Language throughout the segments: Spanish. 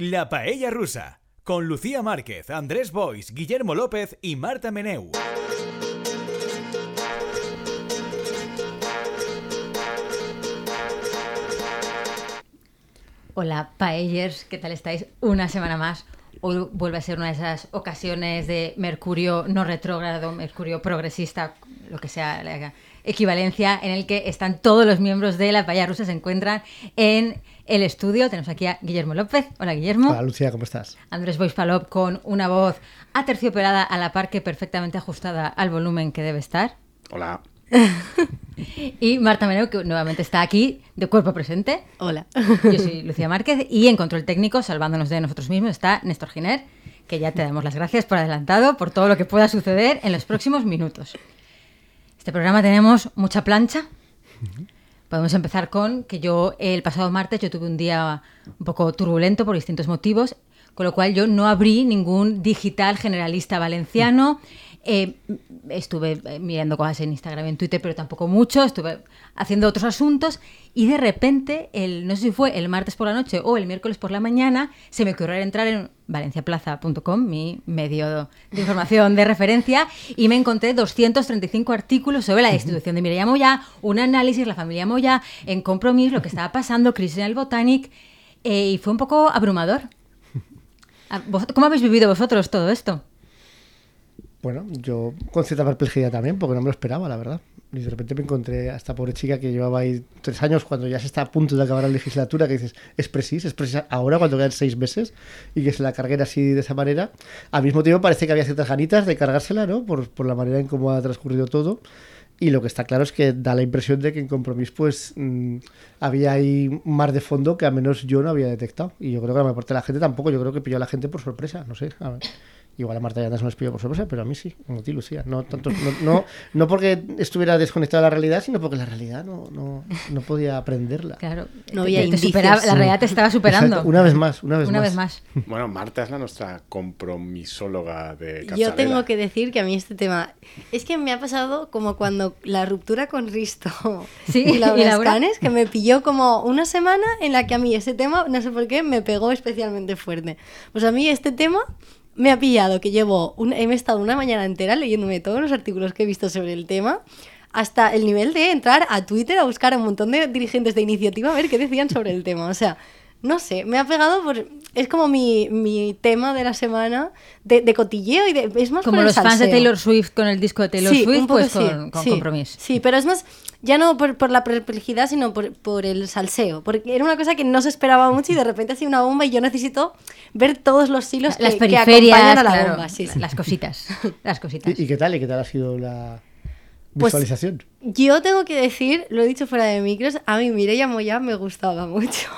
La Paella Rusa, con Lucía Márquez, Andrés Bois, Guillermo López y Marta Meneu. Hola, Paellers, ¿qué tal estáis? Una semana más. Hoy vuelve a ser una de esas ocasiones de Mercurio no retrógrado, Mercurio progresista, lo que sea equivalencia, en el que están todos los miembros de la Paella Rusa, se encuentran en el estudio. Tenemos aquí a Guillermo López. Hola, Guillermo. Hola, Lucía, ¿cómo estás? Andrés Boispalop con una voz aterciopelada a la par que perfectamente ajustada al volumen que debe estar. Hola. y Marta Meneu, que nuevamente está aquí de cuerpo presente. Hola. Yo soy Lucía Márquez y en control técnico, salvándonos de nosotros mismos, está Néstor Giner, que ya te damos las gracias por adelantado por todo lo que pueda suceder en los próximos minutos. Este programa tenemos mucha plancha. Podemos empezar con que yo el pasado martes yo tuve un día un poco turbulento por distintos motivos, con lo cual yo no abrí ningún digital generalista valenciano. Eh, estuve eh, mirando cosas en Instagram y en Twitter, pero tampoco mucho. Estuve haciendo otros asuntos y de repente, el, no sé si fue el martes por la noche o el miércoles por la mañana, se me ocurrió entrar en valenciaplaza.com, mi medio de información de referencia, y me encontré 235 artículos sobre la institución de Mireia Moya, un análisis, la familia Moya, en compromiso, lo que estaba pasando, crisis en el Botanic, eh, y fue un poco abrumador. Ah, ¿Cómo habéis vivido vosotros todo esto? Bueno, yo con cierta perplejidad también, porque no me lo esperaba, la verdad. Y de repente me encontré a esta pobre chica que llevaba ahí tres años cuando ya se está a punto de acabar la legislatura, que dices, es preciso, es preciso ahora cuando quedan seis meses y que se la carguen así de esa manera. Al mismo tiempo parece que había ciertas ganitas de cargársela, ¿no? Por, por la manera en cómo ha transcurrido todo. Y lo que está claro es que da la impresión de que en Compromís pues mmm, había ahí un mar de fondo que al menos yo no había detectado. Y yo creo que la mayor parte de la gente tampoco, yo creo que pilló a la gente por sorpresa, no sé. A ver. Igual a Marta ya no se nos pilló por sorpresa, pero a mí sí, como ti, Lucía. No, tanto, no, no, no, porque estuviera desconectada de la realidad, sino porque la realidad no, no, no podía aprenderla. Claro, no había te, te superaba, La realidad te estaba superando. Exacto. Una vez más, una vez una más. Vez más. Bueno, Marta es la nuestra compromisóloga de Capçalera. Yo tengo que decir que a mí este tema... Es que me ha pasado como cuando la ruptura con Risto ¿Sí? y Laura, ¿Y Laura? Escanes, que me pilló como una semana en la que a mí ese tema, no sé por qué, me pegó especialmente fuerte. Pues a mí este tema me ha pillado que llevo he estado una mañana entera leyéndome todos los artículos que he visto sobre el tema hasta el nivel de entrar a Twitter a buscar a un montón de dirigentes de iniciativa a ver qué decían sobre el tema. O sea, no sé, me ha pegado por... Es como mi, mi tema de la semana de, de cotilleo y de... Es más como por los el fans de. Taylor Swift con el disco de Taylor Sí, Swift, un poco pues sí, con, con sí, compromiso. Sí, pero es más, ya no por, por la perplejidad, sino por, por, el salseo. Porque era una cosa que no se esperaba mucho y de repente ha sido una bomba y yo necesito ver todos los hilos Las que, que acompañan a la claro, bomba. Sí, sí. las cositas. Las cositas. ¿Y, ¿Y, qué tal? ¿Y qué tal ha sido la Pues, visualización? Yo tengo que decir, lo he dicho fuera de micros, a mí Mireia Moya me gustaba mucho.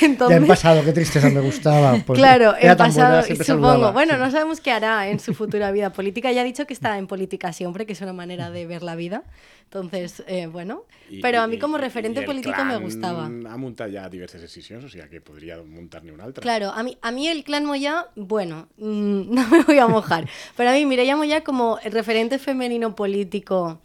Entonces, ya en pasado, qué tristeza me gustaba. Pues claro, en pasado, buena, supongo. saludaba. Bueno, Sí. no sabemos qué hará en su futura vida política. Ya ha dicho que está en política siempre, que es una manera de ver la vida. Entonces, eh, bueno. Però a i- mi com a i- referente el político clan me gustava. Ha muntat ja diverses decisions, o sigui que podria muntar-ne una altra. Claro, a mí, a mí el clan Moya, bueno, mm, no me voy a mojar, pero a mí Mireia Moya como referente femenino político,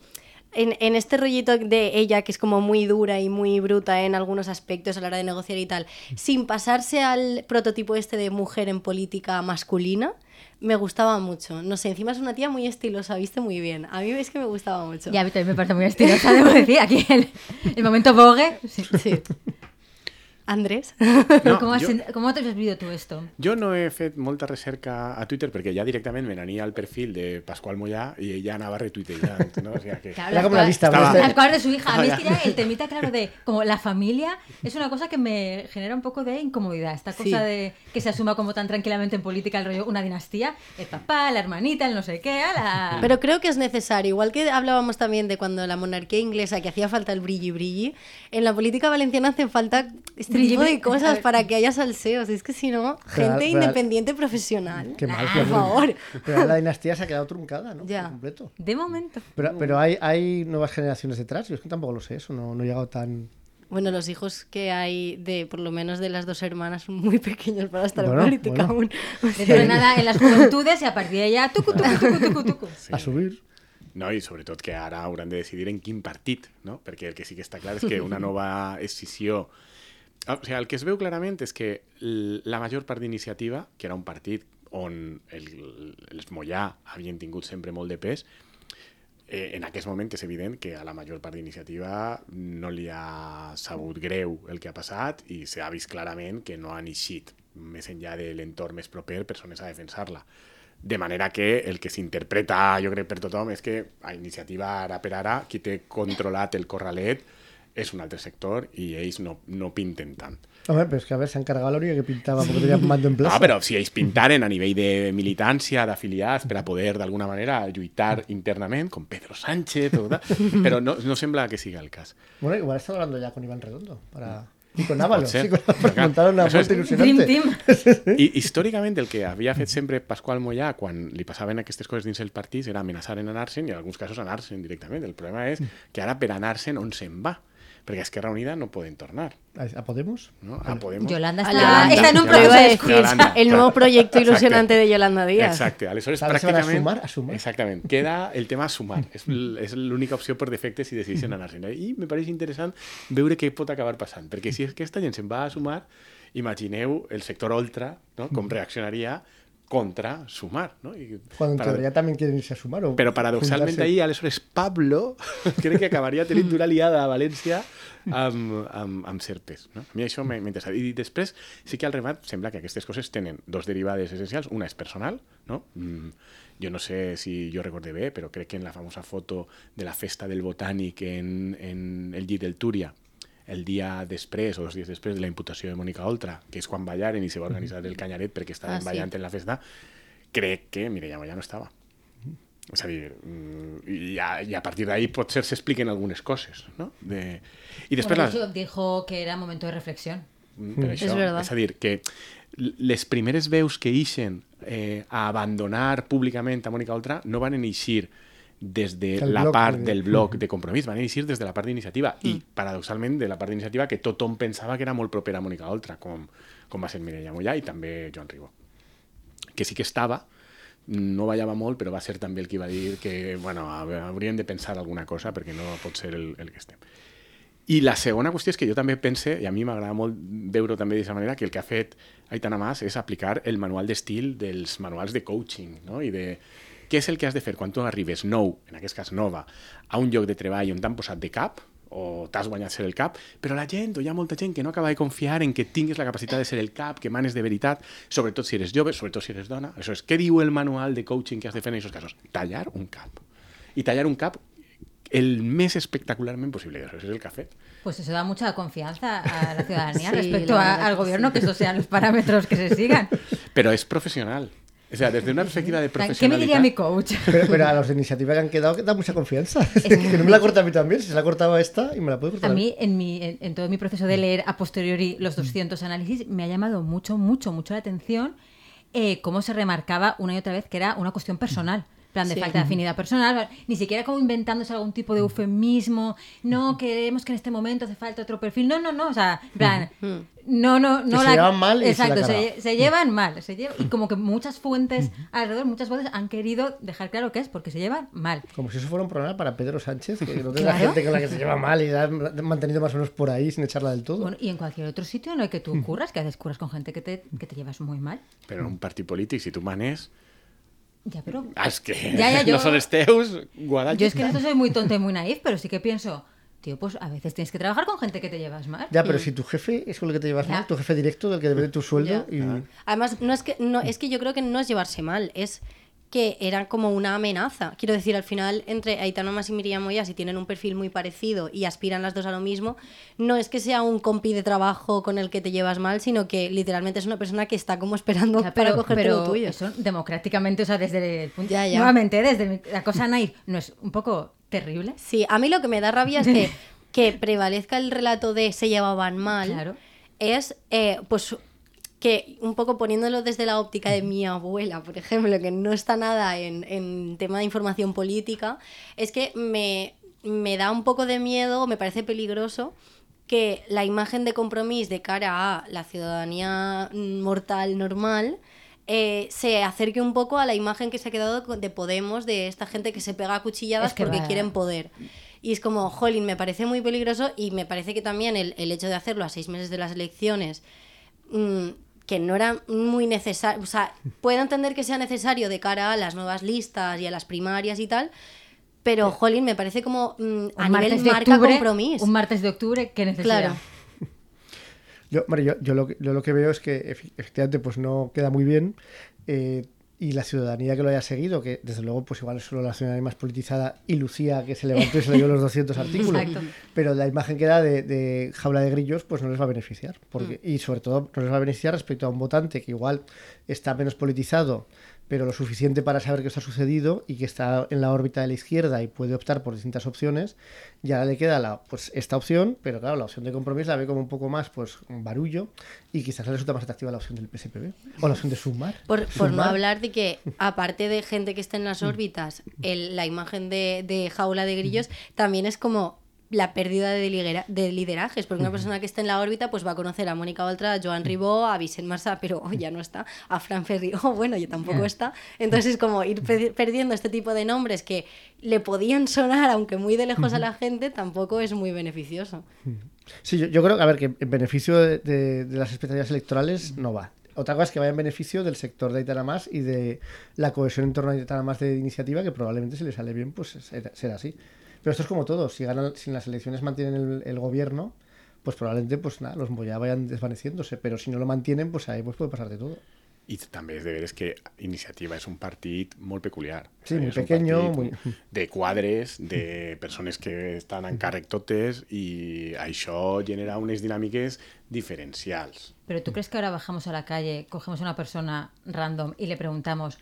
en, en este rollito de ella que es como muy dura y muy bruta en algunos aspectos a la hora de negociar y tal, sin pasarse al prototipo este de mujer en política masculina, me gustaba mucho. No sé, encima es una tía muy estilosa, viste muy bien. A mí es que me gustaba mucho. Ya, a mí también me parece muy estilosa, debo decir. Aquí el, el momento Vogue. Sí. Sí. Andrés. No, ¿Cómo, has, jo- sen- ¿Cómo te has vivido tú esto? Jo no he fet molta recerca a Twitter perquè ja directament me n'ania al perfil de Pasqual Mollà i ella anava retuiteant, no? O sigui que... Claro, Era como la cosas- lista, Estaba- Las cosas de su hija. A mí es que ya el temita, claro, de como la familia es una cosa que me genera un poco de incomodidad. Esta cosa Sí. de que se asuma como tan tranquilamente en política el rollo una dinastía, el papá, la hermanita, el no sé qué, a la... Pero creo que es necesario, igual que hablábamos también de cuando la monarquía inglesa, que hacía falta el brilli brilli, en la política valenciana hacen falta este tipo de cosas para que haya salseos. Es que si no, gente real. independiente profesional. Qué mal, por favor. Pero la dinastía se ha quedado truncada, ¿no? Ya. Por completo. De momento. Pero, pero hay, hay nuevas generaciones detrás. Yo es que tampoco lo sé, eso no, no he llegado tan. Bueno, los hijos que hay de, por lo menos de las dos hermanas, son muy pequeños para estar Bueno, en política bueno. aún. O sea, Dentro de nada en las juventudes y a partir de ya tucu, tucu, tucu, tucu, tucu. Sí. a subir. No, i sobretot que ara hauran de decidir en quin partit, no? Perquè el que sí que està clar és que una nova escissió O sigui, el que es veu clarament és que la major part d'iniciativa, que era un partit on el, els Mollà havien tingut sempre molt de pes, eh, en aquest moment és evident que a la major part d'iniciativa no li ha sabut greu el que ha passat i s'ha vist clarament que no han eixit més enllà de l'entorn més proper persones a defensar-la. De manera que el que s'interpreta, jo crec, per tothom, és que a iniciativa ara per ara, qui té controlat el corralet és un altre sector i ells no, no pinten tant. Hombre, pero es que a ver, se han cargado la única que pintaba porque tenía mando en plaza. No, però si ells pintaren a nivell de militància, d'afiliats, per a poder d'alguna manera lluitar internament, com Pedro Sánchez, o tal, però no, no sembla que siga el cas. Bueno, igual está hablando ya con Iván Redondo. Para... Y con Ábalos. ser. Sí, con Ábalos. Claro. Montaron una es- vuelta Dream ilusionante. Team. I històricament el que havia fet sempre Pasqual Mollà quan li passaven aquestes coses dins el partit era amenaçar en anar-se'n i en alguns casos anar-se'n directament. El problema és que ara per anar-se'n on se'n va? Perquè Esquerra Unida no poden tornar. ¿A Podemos? No? A Podemos. Yolanda A está, Yolanda. está en un proceso de Yolanda. El nuevo proyecto ilusionante de Yolanda Díaz. Exacte, aleshores van a sumar, a sumar. Exactament, queda el tema sumar. És, és l'única opció per defecte si decideixen anar-se'n. I me pareix interessant veure què pot acabar passant, perquè si aquesta gent se'n va a sumar, imagineu el sector ultra, no? com reaccionaria contra sumar. No? I Cuando en para- teoría también quieren irse a sumar. O però paradoxalment juntarse. ahí, aleshores, Pablo crec que acabaria tenint una liada a València amb, amb, amb Serpes. No? A mi això interessat. I després, sí que al remat sembla que aquestes coses tenen dos derivades essencials. Una és personal, no? Mm, jo no sé si jo recorde bé, però crec que en la famosa foto de la festa del Botànic en, en el llit del Túria, el dia després o dos dies després de la imputació de Mònica Oltra, que és quan ballaren i se va organitzar el canyaret perquè estaven Ah, sí. ballant en la festa, crec que Mireia Moya no estava. És a dir, mm, i a, i a partir d'ahí potser s'expliquen algunes coses, no? De... I després Bueno, les... de dijo que era momento de reflexión. Mm, Per això, És verdad. és a dir, que les primeres veus que ixen eh, a abandonar públicament a Mònica Oltra no van eixir des de Del la part de- del bloc de compromís, van eixir des de la part d'iniciativa i, Mm. paradoxalment, de la part d'iniciativa que tothom pensava que era molt propera a Mònica Oltra, com, com va ser Mireia Mollà i també Joan Ribó. Que sí que estava, no ballava molt, però va ser també el que va dir que, bueno, hau- hauríem de pensar alguna cosa perquè no pot ser el, el que estem. I la segona qüestió és que jo també pense, i a mi m'agrada molt veure-ho també d'aquesta manera, que el que ha fet Aitana Mas és aplicar el manual d'estil dels manuals de coaching, no? I de què és el que has de fer quan tu arribes nou, en aquest cas nova, a un lloc de treball on t'han posat de cap, o t'has guanyat ser el cap, però la gent, o hi ha molta gent que no acaba de confiar en que tinguis la capacitat de ser el cap, que manes de veritat, sobretot si eres jove, sobretot si eres dona. Això és, què diu el manual de coaching que has de fer en aquests casos? Tallar un cap. I tallar un cap el més espectacularment possible. Això és el que fet. Pues eso da mucha confianza a la ciudadanía Sí, respecto la a- al que gobierno, sí. que esos sean los parámetros que se sigan. Pero es profesional. O sea, desde una perspectiva de ¿Qué me profesionalidad... diría mi coach? Pero, pero a los de iniciativa que han quedado que da mucha confianza. que no me la corta a mí también. Si se la cortaba esta y me la puede cortar A mí, en, mi, en, en todo mi proceso de leer a posteriori los 200 análisis, me ha llamado mucho, mucho, mucho la atención eh, cómo se remarcaba una y otra vez que era una cuestión personal. Plan de Sí. falta de afinidad personal, ni siquiera como inventándose algún tipo de eufemismo, no, queremos que en este momento hace falta otro perfil, no, no, no, o sea, en plan, no, no, no se llevan mal y se la Exacto, se, se llevan mal, se llevan- y como que muchas fuentes alrededor, muchas voces han querido dejar claro que es porque se llevan mal. Como si eso fuera un problema para Pedro Sánchez, que no tiene la Claro. gente con la que se lleva mal y la han mantenido más o menos por ahí sin echarla del todo. Bueno, y en cualquier otro sitio no hay que tú curras, que haces curas con gente que te, que te llevas muy mal. Però en un partit polític, si tu manes... Ya, pero Ah, és que Ya, ya, yo- no són els teus, guadallos. yo es que en esto soy muy tonta y muy naif, pero sí que pienso, tío, pues a veces tienes que trabajar con gente que te llevas mal. Ya, pero si tu jefe es con el que te llevas Ya. mal, tu jefe directo del que debe de tu sueldo y... Además, no es que no es que yo creo que no es llevarse mal, es que era como una amenaza. Quiero decir, al final, entre Aitana Mas y Miriam Moya, si tienen un perfil muy parecido y aspiran las dos a lo mismo, no es que sea un compi de trabajo con el que te llevas mal, sino que literalmente es una persona que está como esperando Ya, para cogerte pero lo tuyo. eso democráticamente, o sea, desde el punto Ya, ya. nuevamente, desde mi- la cosa naif, no es un poco terrible. Sí, a mí lo que me da rabia es que, que prevalezca el relato de se llevaban mal. Claro. Es, eh, pues, que un poco poniéndolo desde la óptica de mi abuela, por ejemplo, que no está nada en, en tema de información política, es que me, me da un poco de miedo, me parece peligroso que la imagen de compromiso de cara a la ciudadanía mortal normal eh, se acerque un poco a la imagen que se ha quedado de Podemos, de esta gente que se pega a cuchilladas Es que porque va- quieren poder. Y es como, jolín, me parece muy peligroso y me parece que también el, el hecho de hacerlo a seis meses de las elecciones, mm, que no era muy necesario, o sea, puedo entender que sea necesario de cara a las nuevas listas y a las primarias y tal, pero, jolín, me parece como mm, Un a nivel martes de marca octubre, compromiso. Un martes de octubre, ¿qué necesidad? Claro. Yo, hombre, yo, yo lo, que- yo lo que veo es que efectivamente pues no queda muy bien eh, y la ciudadanía que lo haya seguido, que desde luego pues igual es solo la ciudadanía más politizada y Lucía que se levantó y se leyó los 200 artículos, Exacto. pero la imagen que da de, de jaula de grillos pues no les va a beneficiar porque, y sobre todo no les va a beneficiar respecto a un votante que igual está menos politizado pero lo suficiente para saber que esto ha sucedido y que está en la órbita de la izquierda y puede optar por distintas opciones, y ahora le queda la, pues, esta opción, pero claro, la opción de compromiso la ve como un poco más pues un barullo y quizás le resulta más atractiva la opción del PSPB o la opción de Sumar. Por, por no hablar de que, aparte de gente que está en las órbitas, el- la imagen de, de jaula de grillos también es como la pérdida de, lidera- de liderajes, porque una persona que está en la órbita pues va a conocer a Mónica Oltra, a Joan Ribó, a Vicent Marsá, pero oh, ya no está, a Fran Ferri, oh, bueno, ya tampoco está. Entonces es como ir pe- perdiendo este tipo de nombres que le podían sonar, aunque muy de lejos a la gente, tampoco es muy beneficioso. Sí, yo, yo creo que, a ver, que en beneficio de, de- de las expectativas electorales no va. Otra cosa es que vaya en beneficio del sector de Aitana Más y de la cohesión en torno a Aitana Más de iniciativa, que probablemente si le sale bien, pues será, será así. Pero esto es como todo, si ganan, si en las elecciones mantienen el, el gobierno, pues probablemente pues nada, los ya vayan desvaneciéndose, pero si no lo mantienen, pues ahí pues puede pasar de todo. I també és de veres que Iniciativa és un partit molt peculiar. Sí, muy pequeño, muy- De quadres, de persones que estan en càrrec totes i això genera unes dinàmiques diferencials. Pero ¿tú crees que ahora bajamos a la calle, cogemos a una persona random y le preguntamos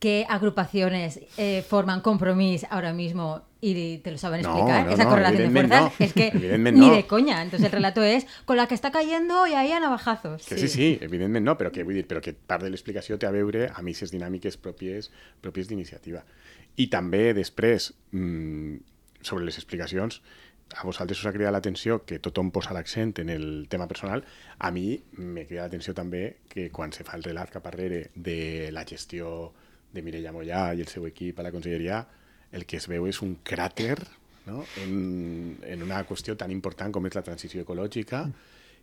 qué agrupaciones eh, forman compromiso ahora mismo y te lo saben No, explicar? no, Esa no, correlación de fuerzas no. es que ni no. de coña. Entonces el relato es con la que está cayendo y ahí a navajazos. Que sí, sí, evidentment no, però que vull dir, però que part de l'explicació té a veure amb aquestes dinàmiques pròpies, pròpies d'iniciativa. I també després, mmm, sobre les explicacions, a vosaltres us ha cridat l'atenció que tothom posa l'accent en el tema personal. A mi me crida l'atenció també que quan se fa el relat cap arrere de la gestió de Mireia Mollà i el seu equip a la conselleria, el que es veu és un cràter no? en, en una qüestió tan important com és la transició ecològica,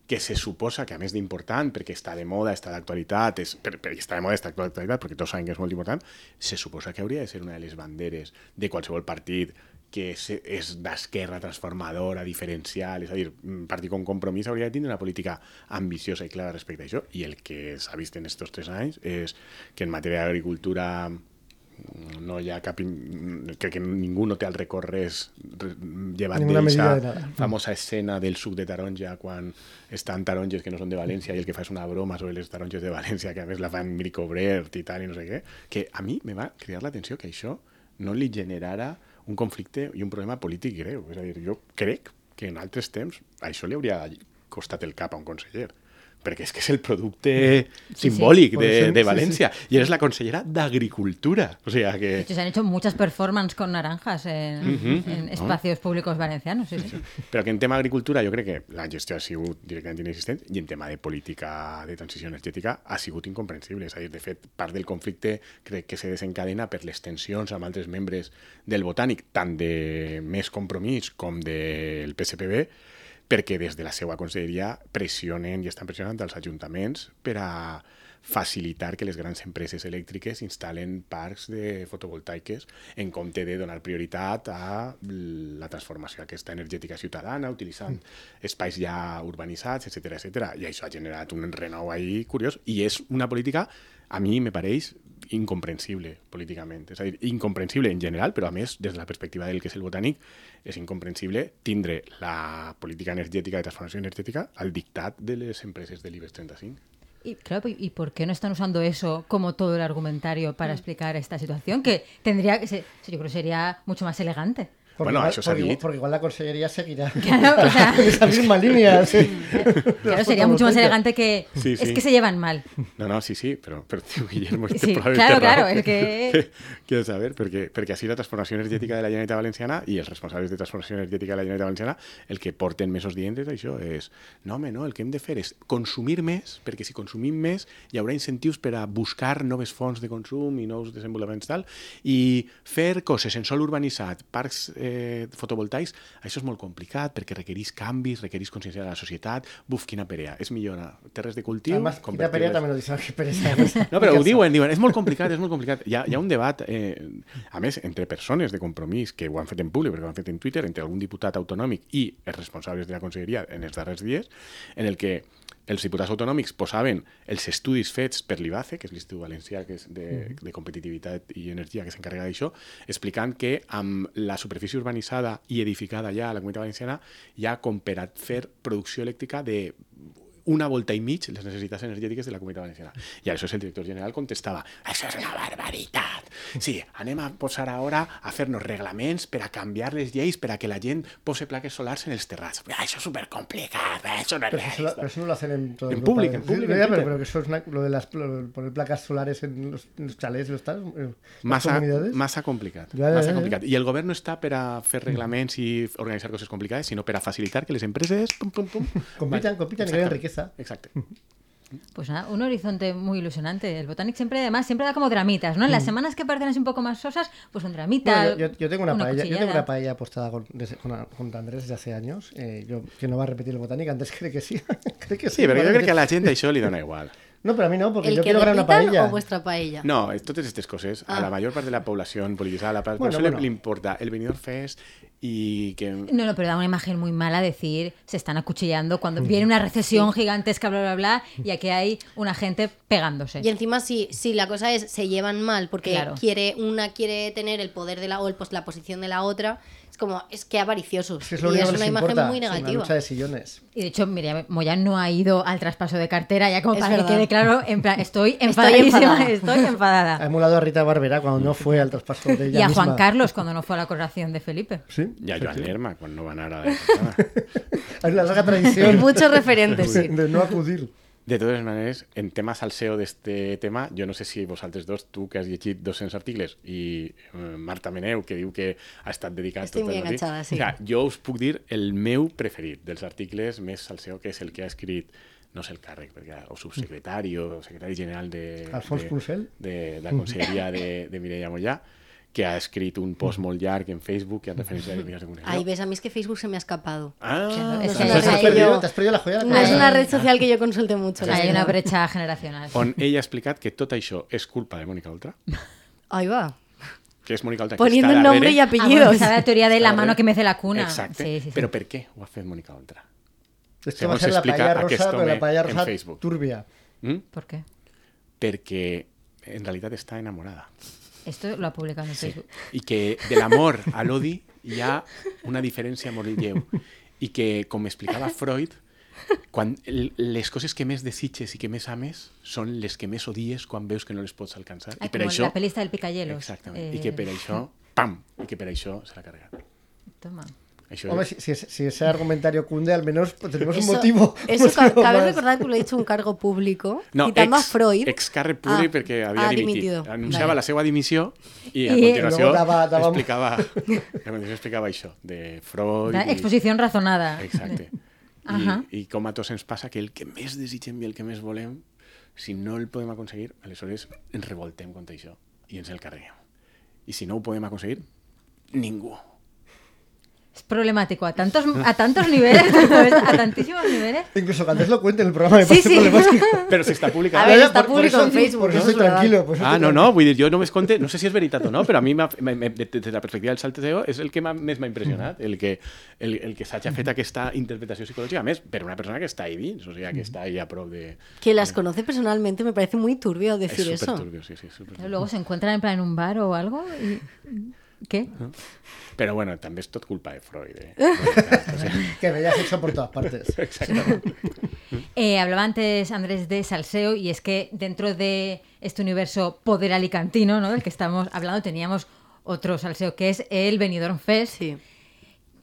que se suposa que a més d'important, perquè està de moda, està d'actualitat, és, per, perquè està de moda, està d'actualitat, perquè tots saben que és molt important, se suposa que hauria de ser una de les banderes de qualsevol partit que és, és d'esquerra transformadora, diferencial, és a dir, un partit com Compromís hauria de tindre una política ambiciosa i clara respecte a això, i el que s'ha vist en aquests tres anys és que en matèria d'agricultura no hi ha cap... Crec que ningú no té al record res re- llevat nada. famosa escena del suc de taronja quan estan taronges que no són de València i el que fa és una broma sobre les taronges de València que a més la fan Mirico Brert i tal i no sé què, que a mi me va cridar l'atenció que això no li generara un conflicte i un problema polític greu. És a dir, jo crec que en altres temps això li hauria costat el cap a un conseller perquè és que és el producte Sí, sí. simbòlic Por de, eso, de sí, València i eres la consellera d'Agricultura. O sea De que... hecho, se han hecho muchas performances con naranjas en, en espacios públicos valencianos. Sí, sí. Però que en tema agricultura jo crec que la gestió ha sigut directament inexistent i en tema de política de transició energètica ha sigut incomprensible. És a dir, de fet, part del conflicte crec que se desencadena per les tensions amb altres membres del Botànic, tant de més compromís com del PSPB, perquè des de la seva conselleria pressionen i estan pressionant els ajuntaments per a facilitar que les grans empreses elèctriques instal·len parcs de fotovoltaiques en compte de donar prioritat a la transformació aquesta energètica ciutadana, utilitzant espais ja urbanitzats, etc etc. I això ha generat un renou ahí curiós i és una política, a mi me pareix incomprensible políticament. És a dir, incomprensible en general, però a més, des de la perspectiva del que és el botànic, és incomprensible tindre la política energètica de transformació energètica al dictat de les empreses de l'IBEX 35. Y, claro, ¿y y por qué no están usando eso como todo el argumentario para explicar esta situación? Que tendría que ser, yo creo que sería mucho más elegante. Porque, Bueno, igual, eso s'ha porque, igual- dit. porque igual la consellería seguirá Claro, o sea, en esa misma línea. sí. claro, sería mucho más elegante que... Sí, Es sí. que se llevan mal. No, no, sí, sí, però, però tio, Guillermo, este Sí, claro, claro, és que- Quiero saber, perquè, perquè així la transformació energètica de la Generalitat Valenciana i els responsables de transformació energètica de la Generalitat Valenciana el que porten mesos dient és això, és no, home, no, el que hem de fer és consumir més, perquè si consumim més hi haurà incentius per a buscar noves fonts de consum i nous desenvolupaments tal, i fer coses en sol urbanitzat, parcs eh, fotovoltaics, això és molt complicat perquè requereix canvis, requereix conscienciar a la societat. Buf, quina perea. És millor terres de cultiu... Además, Quina Perea dice, que pereza. no, però ho diuen, diuen, és molt complicat, és molt complicat. Hi ha, hi ha un debat, eh, a més, entre persones de compromís que ho han fet en públic, perquè ho han fet en Twitter, entre algun diputat autonòmic i els responsables de la conselleria en els darrers dies, en el que els diputats autonòmics posaven els estudis fets per l'IBACE, que és l'Institut Valencià que és de, de Competitivitat i Energia que s'encarrega d'això, explicant que amb la superfície urbanitzada i edificada ja a la Comunitat Valenciana hi ha com per a fer producció elèctrica de una volta i mig les necessitats energètiques de la Comunitat Valenciana. I a això el director general contestava això és una barbaritat. Sí, anem a posar ara a fer-nos reglaments per a canviar les lleis per a que la gent pose plaques solars en els terrats. Això és supercomplicat, això no és eso, pero no lo hacen en todo En público, en Sí, público, en pero, pero que eso es una- lo de las, lo poner placas solares en los, en los chalés, los tal, en Massa, comunidades. massa complicat. Ja, ja, massa complicat. I el govern no està per a fer reglaments i organitzar coses complicades, sinó per a facilitar que les empreses... Pum, pum, pum, Compitan, compitan Exacte. creen Exacte. Pues nada, un horizonte muy ilusionante. El Botanic siempre, además, siempre da como dramitas, ¿no? En las semanas que parecen así un poco más sosas, pues un dramita. Bueno, yo, yo- yo tengo una, paella, yo tengo una paella apostada con, desde- con, con Andrés desde hace años. eh, yo, que no va a repetir el Botánica, antes cree que sí. cree que sí. Jo igualmente. crec que a la gent això li dona igual. No, pero a mí no, porque ¿El yo que quiero ganar una paella. o vuestra paella? No, es- totes aquestes coses, a Ah. la major part de la població polititzada, la part, Bueno, bueno, bueno. le importa el Benidorm Fest i que... No, no, pero da una imagen muy mala decir se están acuchillando cuando viene una recesión gigantesca, bla, bla, bla, y aquí hay una gente pegándose. Y encima si, si la cosa es se llevan mal porque Claro. quiere una quiere tener el poder de la o el, pues, la posición de la otra, es como es que avariciosos. Si es lo y único es que una les imagen importa, muy Una negativa. lucha de sillones. Y de hecho, Miriam Moya no ha ido al traspaso de cartera, ya como Es para verdad. que quede claro, en plan, estoy Estoy enfadadísima, enfadada. estoy Ha enfadada. emulado a Rita Barbera cuando no fue al traspaso de ella Y a Juan misma. Carlos cuando no fue a la coronación de Felipe. Sí. I a sí, Joan sí. Lerma, quan no va anar a la portada. Hay una larga tradición Muchos referentes, de, sí. de no acudir. De totes maneres, en tema salseo d'este tema, jo no sé si vosaltres dos, tu que has llegit 200 articles i eh, Marta Meneu, que diu que ha estat dedicat Estic tot el matí. enganxada, sí. O sea, jo us puc dir el meu preferit dels articles més salseo, que és el que ha escrit no sé el càrrec, perquè, o subsecretari o secretari general de, Alfons de, de, de la conselleria de, de Mireia Mollà, que ha escrit un post molt llarg en Facebook que ha referència a mitjans de comunicació. Ahí ves, a mí es que Facebook se me ha escapado. Ah, Claro, No es que una ahí- ¿Te has, red- perdido, te has perdido la joya de la No es corona. una red social que yo consulte mucho. Hay una brecha generacional. on ella ha explicat que tot això és culpa de Mònica Oltra, Ahí va. que és Mònica Oltra Poniendo que el està nombre y darrere. Ah, bueno, apellidos. la teoría de la mano que mece la cuna. Exacte. Sí, sí, sí. Però per què ho ha fet Mònica Oltra? Esto va a Segons ser la paella rosa, pero home la paella en rosa Facebook. turbia. Mm? ¿Por qué? Perquè en realitat està enamorada. Esto lo ha publicado en Sí. Facebook. I que de l'amor a l'odi hi ha una diferència molt lleu. I que, com explicava Freud, quan les coses que més desitges i que més ames són les que més odies quan veus que no les pots alcançar. Ah, I per això... la pelista del picayelos. Exactament. Eh, I que per això, pam! I que per això se l'ha carregat. Toma. Això Hombre, si, si ese- si ese argumentario cunde, al menos pues, tenemos un Eso, motivo. eso un ca- motivo cabe más. recordar que lo he hecho un cargo público, No, citando ex, a Freud. ex càrrec públic Ah, perquè havia ha dimitit. dimitido. Anunciava Vale. la seva dimissió i a I- continuació explicava, a continuació explicava això, de Freud... I- exposición razonada. Exacte. I, I com a tots ens passa que el que més desitgem i el que més volem, si no el podem aconseguir, aleshores ens revoltem contra això i ens el carreguem. I si no ho podem aconseguir, ningú. Es problemático a tantos, a tantos niveles, a tantísimos niveles. Incluso que antes lo cuente en el programa, me Sí, parece sí. problemático. Però s'està publicant. A ver, Ya, está por- por público eso- en Facebook, Por eso no estoy es tranquilo. por eso Ah, estoy no, tranquilo. no, dir, jo només compte, no sé si és veritat o no, però a mi, m'ha- m'ha- m'ha- des de la perspectiva del salteo, és el que més m'ha impressionat, el que, el, el que s'hagi fet aquesta interpretació psicològica, a més, per una persona que està ahí dins, o sigui, que està ahí a prop de... Que las conoce personalmente, me parece muy turbio decir eso. superturbio, sí, sí. Luego se encuentran en plan en un bar o algo y... ¿Qué? Però bueno, també és tot culpa de Freud. Eh? o sea, Que me hayas hecho por todas partes. exactament. Eh, hablaba antes Andrés de salseo y es que dentro de este universo poder alicantino, ¿no? Del que estamos hablando, teníamos otro salseo que es el Benidorm Fest. Sí.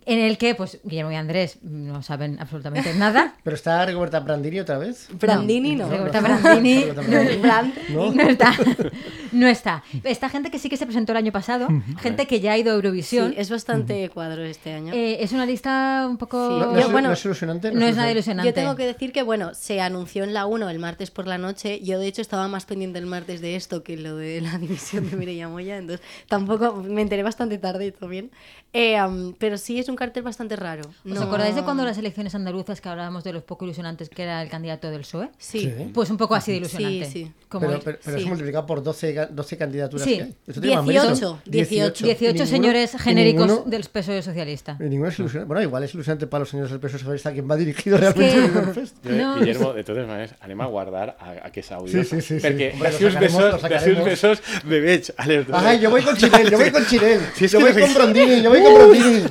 En el que pues Guillermo y Andrés no saben absolutamente nada. Pero está Rigoberta Brandini otra vez. Brandini no. Rigoberta Brandini Rigoberta Brandini. Brand- ¿No? no está. No está. Esta gente que sí que se presentó el año pasado, gente que ya ha ido a Eurovisión. Sí, es bastante cuadro este año. Eh, es una lista un poco... No, no Yo, bueno, no es ilusionante. no es nada ilusionante. Yo tengo que decir que, bueno, se anunció en la 1 el martes por la noche. Yo, de hecho, estaba más pendiente el martes de esto que lo de la división de Mireia Moya. Entonces, tampoco me enteré bastante tarde también. Eh, am, pero sí es un cartel bastante raro. ¿Os No- acordáis de cuando las elecciones andaluzas que hablábamos de los poco ilusionantes que era el candidato del PSOE? Sí. Sí. Pues un poco así de ilusionante. Sí, sí. Como Pero, pero, pero sí. es multiplicado por 12, ga- 12 candidaturas Sí. que hay. Esto tiene más mérito. 18, 18. 18 Y ninguno- señores y genéricos ninguno- del PSOE socialista. y ninguno es ilusionante. Bueno, igual es ilusionante para los señores del peso socialista quien va dirigido realmente que- el Benfest. Jo, No, Guillermo, de totes maneres, anem a guardar a, aquests àudios. Sí, sí, sí, sí. Perquè Hombre, de seus sacaremos, besos, de seus besos me veig a les dos. Ay, yo voy con Chirel, yo voy con yo que voy no con Brondini, yo voy con Brondini.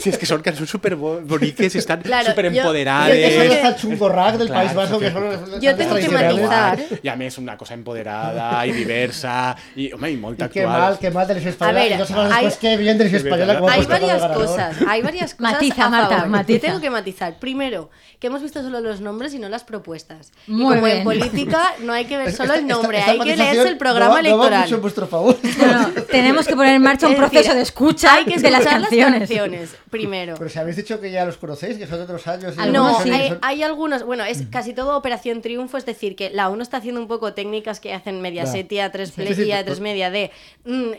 Si és que són cançons super boniques, estan Claro, Que son empoderades. hasta el chungo rack del Claro, País Vasco, que son las Yo tengo que matizar. I a més, una cosa empoderada i diversa i, home, molt Y qué mal, qué mal de española. A ver, y dos hay- después, qué bien de varias cosas, hay varias cosas Matiza, a Marta, matiza. Yo tengo que matizar. Primero, que hemos visto solo los nombres y no las propuestas. y Muy como bien. en política no hay que ver solo el nombre, esta hay que leerse el programa no va- no va electoral. mucho en vuestro favor. Tenemos que poner en marcha un Es decir, proceso de escucha hay que de las escuchar canciones. Canciones, primero. Pero si habéis dicho que ya los conocéis, que son de otros años. y Algunos No, sí. hay, son- hay algunos, bueno, es casi todo Operación Triunfo, es decir, que la uno está haciendo un poco técnicas que hacen y A3 Sí, Play sí, y pues- A3 Media de mm,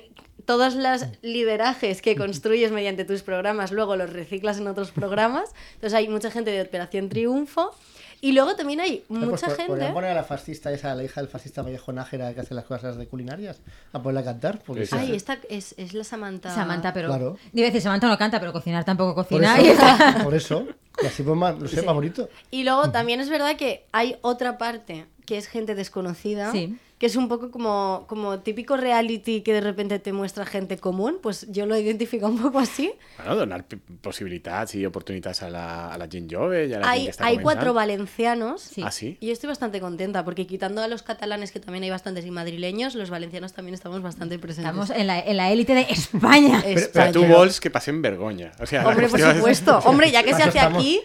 todos los liderajes que construyes mediante tus programas, luego los reciclas en otros programas. Entonces hay mucha gente de Operación Triunfo. Y luego también hay Ah, pues mucha pod- gente... Podrían poner a la fascista esa, la hija del fascista Vallejo Nájera que hace las cosas de culinarias, a ponerla a cantar. Porque Sí, sí, Ay, sí. esta es, es la Samantha. Samantha, pero. Claro. A decir, Samantha no canta, pero cocinar tampoco Por cocina. eso, y está. por eso. Y así pues más, no sé, más bonito. Y luego también es verdad que hay otra parte que es gente desconocida, Sí. Que es un poco como, como típico reality que de repente te muestra gente común, pues yo lo identifico un poco así. Bueno, donar p- possibilitats i oportunitats a la, a la gent jove i a la Hay, que està hay cuatro valencianos Sí. Ah, sí? y yo estoy bastante contenta porque quitando a los catalanes que también hay bastantes y madrileños, los valencianos también estamos bastante presentes. Estamos en la, en la élite de España. Pero-. Però tu vols que. O sea, la Hombre, por supuesto. Hombre, ya que se hace estamos, aquí,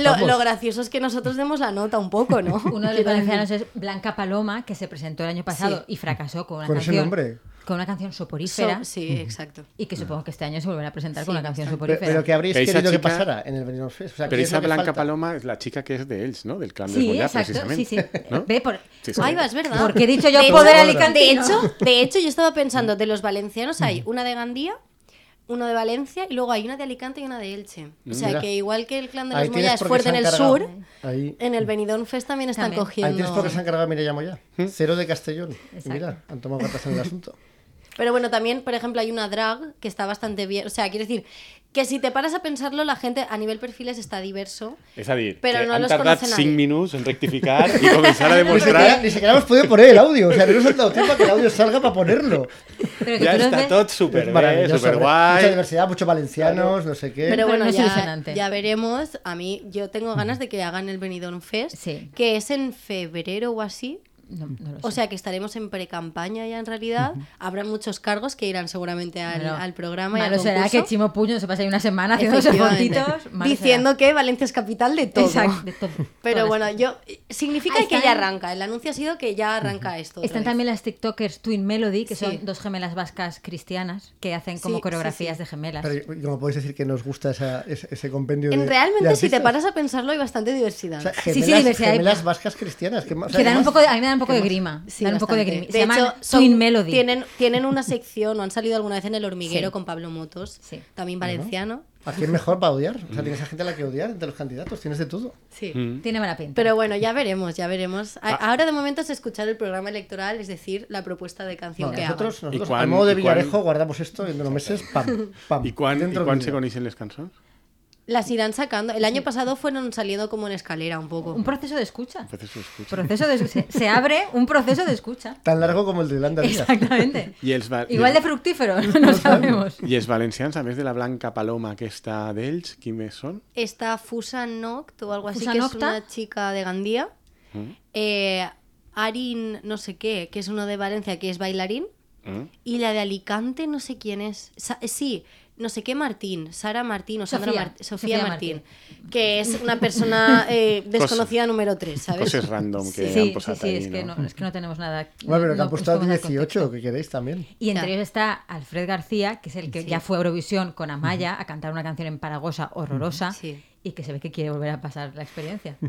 lo, lo gracioso es que nosotros demos la nota un poco, ¿no? Uno de los valencianos es Blanca Paloma, que se presentó el año pasado Sí. y fracasó con una Con ese canción. nombre. Con una canción soporífera. So- sí, exacto. Y que supongo que este año se volverá a presentar con una canción bastante. Pero, soporífera. pero que habréis Pero querido que chica- pasara en el Benidorm Fest. O sea, Però ¿qué es esa que Blanca falta? Paloma és la xica que és d'ells, no? Del clan Sí, del Mollà, exacto. precisament. Sí, sí. ¿No? Ve por... Sí, sí. Ahí va, es verdad. Porque he dicho yo De poder alicantino. De hecho, de hecho, yo estaba pensando, de los valencianos hay una de Gandía, uno de Valencia y luego hay una de Alicante y una de Elche. O sea Mira. que igual que el clan de los tienes Moya es fuerte en el cargado. sur, Ahí, en el Benidorm Fest también están También. ahí tienes cogiendo... porque se han cargado a Mireia Moya. Cero de Castellón. Exacto. mira, han tomado cartas en el asunto. Pero bueno, también, por ejemplo, hay una drag que está bastante bien. O sea, quiero decir que si te paras a pensarlo, la gente a nivel perfiles está diverso. És a dir, Però que no han los tardat conoce 5 nadie. minuts en rectificar i començar a Ni siquiera, demostrar ni siquiera hemos podido poner el audio. O sea, no nos han dado tiempo a que el audio salga para ponerlo. Pero està ves- tot super Es bé, maravilloso. super Mucha diversidad, muchos valencianos, no sé qué. Pero Pero bueno, no es ya, ya veremos. A mí, yo tengo ganas de que hagan el Benidorm Fest, Sí. que es en febrero o así. No, no lo O sé. sea que estaremos en pre-campaña ya en realidad. Habrá muchos cargos que irán seguramente al, Bueno, al programa. y al Malo será que Chimo Puño se pase ahí una semana Efectivamente. fotitos. malo Diciendo que Valencia es capital de todo. Exacto, de todo. Pero bueno, yo significa Ahí que están. ya arranca. El anuncio ha sido que ya arranca esto. Están vez. también las TikTokers Twin Melody, que Sí. son dos gemelas vascas cristianas que hacen como Sí, sí, coreografías sí. de gemelas. Pero y como podéis decir que nos gusta esa- ese, ese compendio de. En realmente, de si te paras a pensarlo, hay bastante diversidad. O sea, sí, gemelas, diversidad hay- gemelas vascas cristianas. que, o sea, que dan un poco de, a mí me dan un poco de grima. Sí, dan un poco de grima. Se De llaman hecho, son- Twin Melody. Tienen, tienen una sección, o han salido alguna vez en el hormiguero Sí. con Pablo Motos, Sí. también valenciano. ¿A quién mejor para odiar? O sea, tienes a gente a la que odiar entre los candidatos, tienes de todo. Sí. Mm. Tiene buena pinta. Pero bueno, ya veremos, ya veremos. A- Ah. Ahora de momento es escuchar el programa electoral, es decir, la propuesta de canción No, que nosotros, hagan. nosotros ¿Y cuán- al modo de y cuán- Villarejo, guardamos esto y en unos meses, pam, pam. Quan del se coneixen les cançons? Las irán sacando. El año pasado fueron saliendo como en escalera un poco. Un proceso de escucha. Entonces ho escucho. Proceso de, se, se abre un proceso de escucha. Tan largo como el de Irlanda. Exactamente. Igual de fructífero, no sabemos. I els valencians, més de la Blanca Paloma aquesta d'ells, qui més són? Está Fusa Noct o algo así, Fusa que Nocta. es una chica de Gandía. Mm? Eh, Arin, no sé qué, que es uno de Valencia, que es bailarín. Mm? Y la de Alicante, no sé quién es. Sa- sí, no sé qué Martín, Sara Martín o Sandra Sofía, Mart- Sofía, Sofía Martín, que es una persona eh, desconocida número 3, ¿sabes? Coses random que Sí, han sí, posat sí, ahí, es, que no? no, es que no tenemos nada. Bueno, pero que no- han no puesto podemos dar 18, contexto. que queréis también. Y entre ellos está Alfred García, que es el que Sí. ya fue a Eurovisión con Amaya a cantar una canción en Paragosa horrorosa Sí. y que se ve que quiere volver a pasar la experiencia.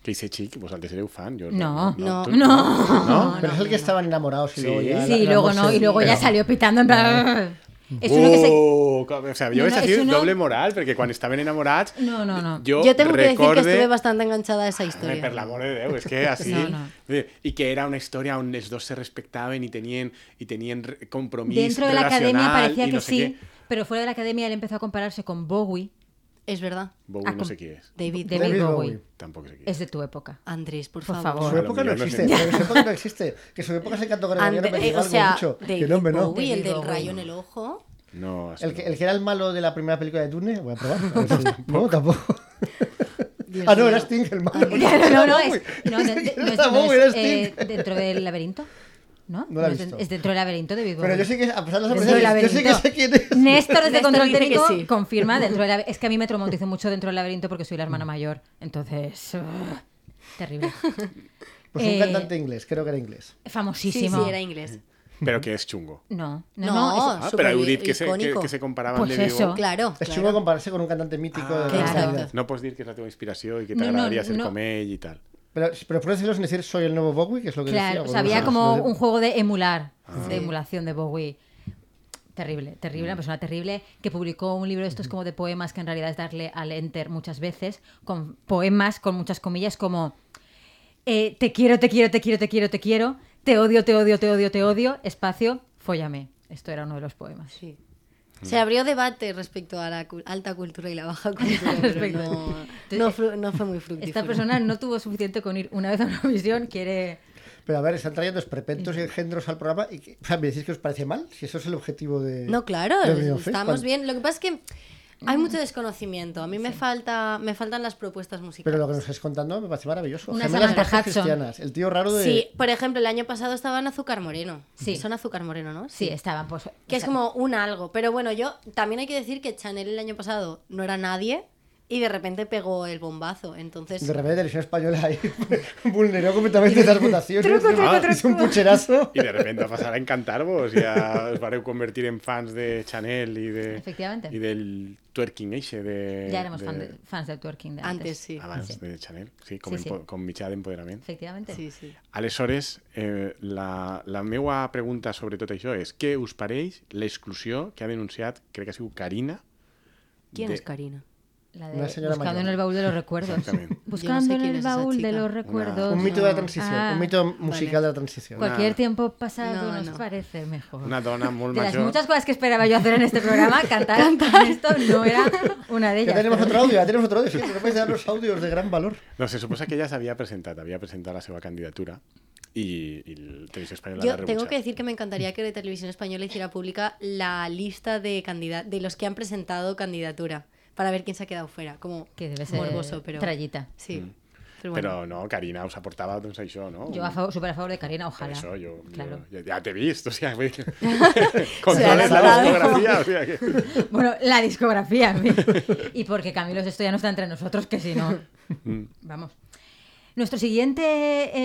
Que dice chic, vosotros sereu fan. Yo, No. No. tú- No. ¿No? pero es el que estaban enamorados y Sí. luego ya. Sí, la- y la luego no, y luego ya salió pitando en plan... Es uno que se... Oh, o sea, jo No, vaig no, és uno- doble moral, perquè quan estaven enamorats... No, no, no. Jo, Yo tengo que decir que recorde... estuve bastante enganchada a esa historia. per l'amor de Déu, és que així... No, no. I que era una història on els dos se respectaven i tenien, i tenien compromís Dentro de la academia parecía que no sé sí, què. pero fuera de la academia él empezó a compararse con Bowie. Es verdad. Bowie Ah, no sé qui és. David, David David Bowie. Bowie. Tampoc sé qui és. Es de tu época. Andrés, por, Por favor. favor. Su época no no existe, pero su época no existe. Que su época es el canto gregoriano, me eh, o sea, mucho. David Que no, hombre, no. Bowie, el del Bowie. rayo en el ojo. No, El que, no. el que era el malo de la primera película de Dune, voy a probar. a ver si- No, tampoco. Dios ah, no, era Sting el malo. No, no, es, no, no es- no es, eh, Sting. dentro del laberinto. ¿No? No la he es, visto. es dentro del laberinto de David Pero yo sé que, a pesar de las sorpresas, yo sé que laberinto. sé quién es. Néstor desde Control Técnico sí. confirma dentro del labe- Es que a mí me traumatizo mucho dentro del laberinto porque soy la hermana mayor. Entonces, terrible. Pues un Eh, cantante inglés, creo que era inglés. Sí, Famosísimo. sí, era inglés. Però que és xungo. No, no, No, no. es- Ah, heu dit que se, que, se comparaven Pues de eso. Claro. Es claro. chungo compararse con un cantante mítico Ah, de la actualidad. No pots dir que és la teva inspiració i que No, no, t'agradaria ser no. com ell i tal. Pero, pero puedes decirlo sin decir soy el nuevo Bowie, que es lo que Claro, decía. o o sea, no había como de- un juego de emular, de Sí. emulación de Bowie. Terrible, terrible, una persona terrible que publicó un libro de estos como de poemas que en realidad es darle al enter muchas veces, con poemas con muchas comillas como eh, te quiero, te quiero, te quiero, te quiero, te quiero, te odio, te odio, te odio, te odio, espacio, fóllame. Esto era uno de los poemas. Sí. Se abrió debate respecto a la alta cultura y la baja cultura, pero Respecto. no, no, fru- no fue muy fructífero. Esta persona no tuvo suficiente con ir una vez a una visión, quiere... Pero a ver, están trayendo esperpentos y engendros al programa. Y que- o sea, ¿Me decís que os parece mal? Si eso es el objetivo de. No, claro, de Unión Fest, estamos bien. Lo que pasa es que hay mucho desconocimiento. A mí me falta me faltan las propuestas musicales. Pero lo que nos estáis contando me parece maravilloso. Una Gemelas cristianas. El tío raro de. Sí, por ejemplo, el año pasado estaba en Azúcar Moreno. Sí. Son Azúcar Moreno, ¿no? Sí, estaban pues... Que es como un algo. Pero bueno, yo también hay que decir que Chanel el año pasado no era nadie y de repente pegó el bombazo. Entonces, De repente, televisión española ahí vulneró completamente las votaciones. Truco, truco, Ah, truco. Hizo un pucherazo. I de repente va passar a encantar-vos i ja us vareu convertir en fans de Chanel i, de, Efectivamente. i del twerking eixe de... Ya éramos de, fan de- fans del twerking de antes. antes sí. Abans Sí. de Chanel, sí, com, Sí, sí. empo- com mitjà d'empoderament. Efectivamente. Sí, sí. Aleshores, eh, la, la meva pregunta sobre tot això és què us pareix l'exclusió que ha denunciat, crec que ha sigut Carina, ¿Quién de- es Karina? La Una de señora buscando mayor. en el baúl de los recuerdos. Buscando no sé en el baúl de los recuerdos. Un mito de la no. transición. Ah, un mito musical de la transición. Una- Cualquier tiempo pasado No, nos no. parece mejor. una dona molt de las muchas cosas que esperaba yo hacer en este programa, cantar, esto no era una de Ya ellas. tenemos pero- otro audio, ya tenemos otro audio. Sí, no podéis dar los audios de gran valor. No, se suposa que ella s'havia presentat, havia presentat la seva candidatura i, i el Televisió Espanyola Yo tengo que decir que me encantaría que Televisión Española hiciera pública la lista de candida- de los que han presentado candidatura para ver quién se ha quedado fuera. Como Que debe ser morboso, pero trallita. sí. Mm. Pero bueno. Però no, Carina us aportava doncs això, no? Yo a favor, súper a favor de Karina, ojalá. això jo, Claro. jo ja, ja t'he vist, o dir, controles la o sigui que... Bueno, la discografía. en fin. y porque Camilo esto ya no está entre nosotros, que si no. Vamos. Nuestro siguiente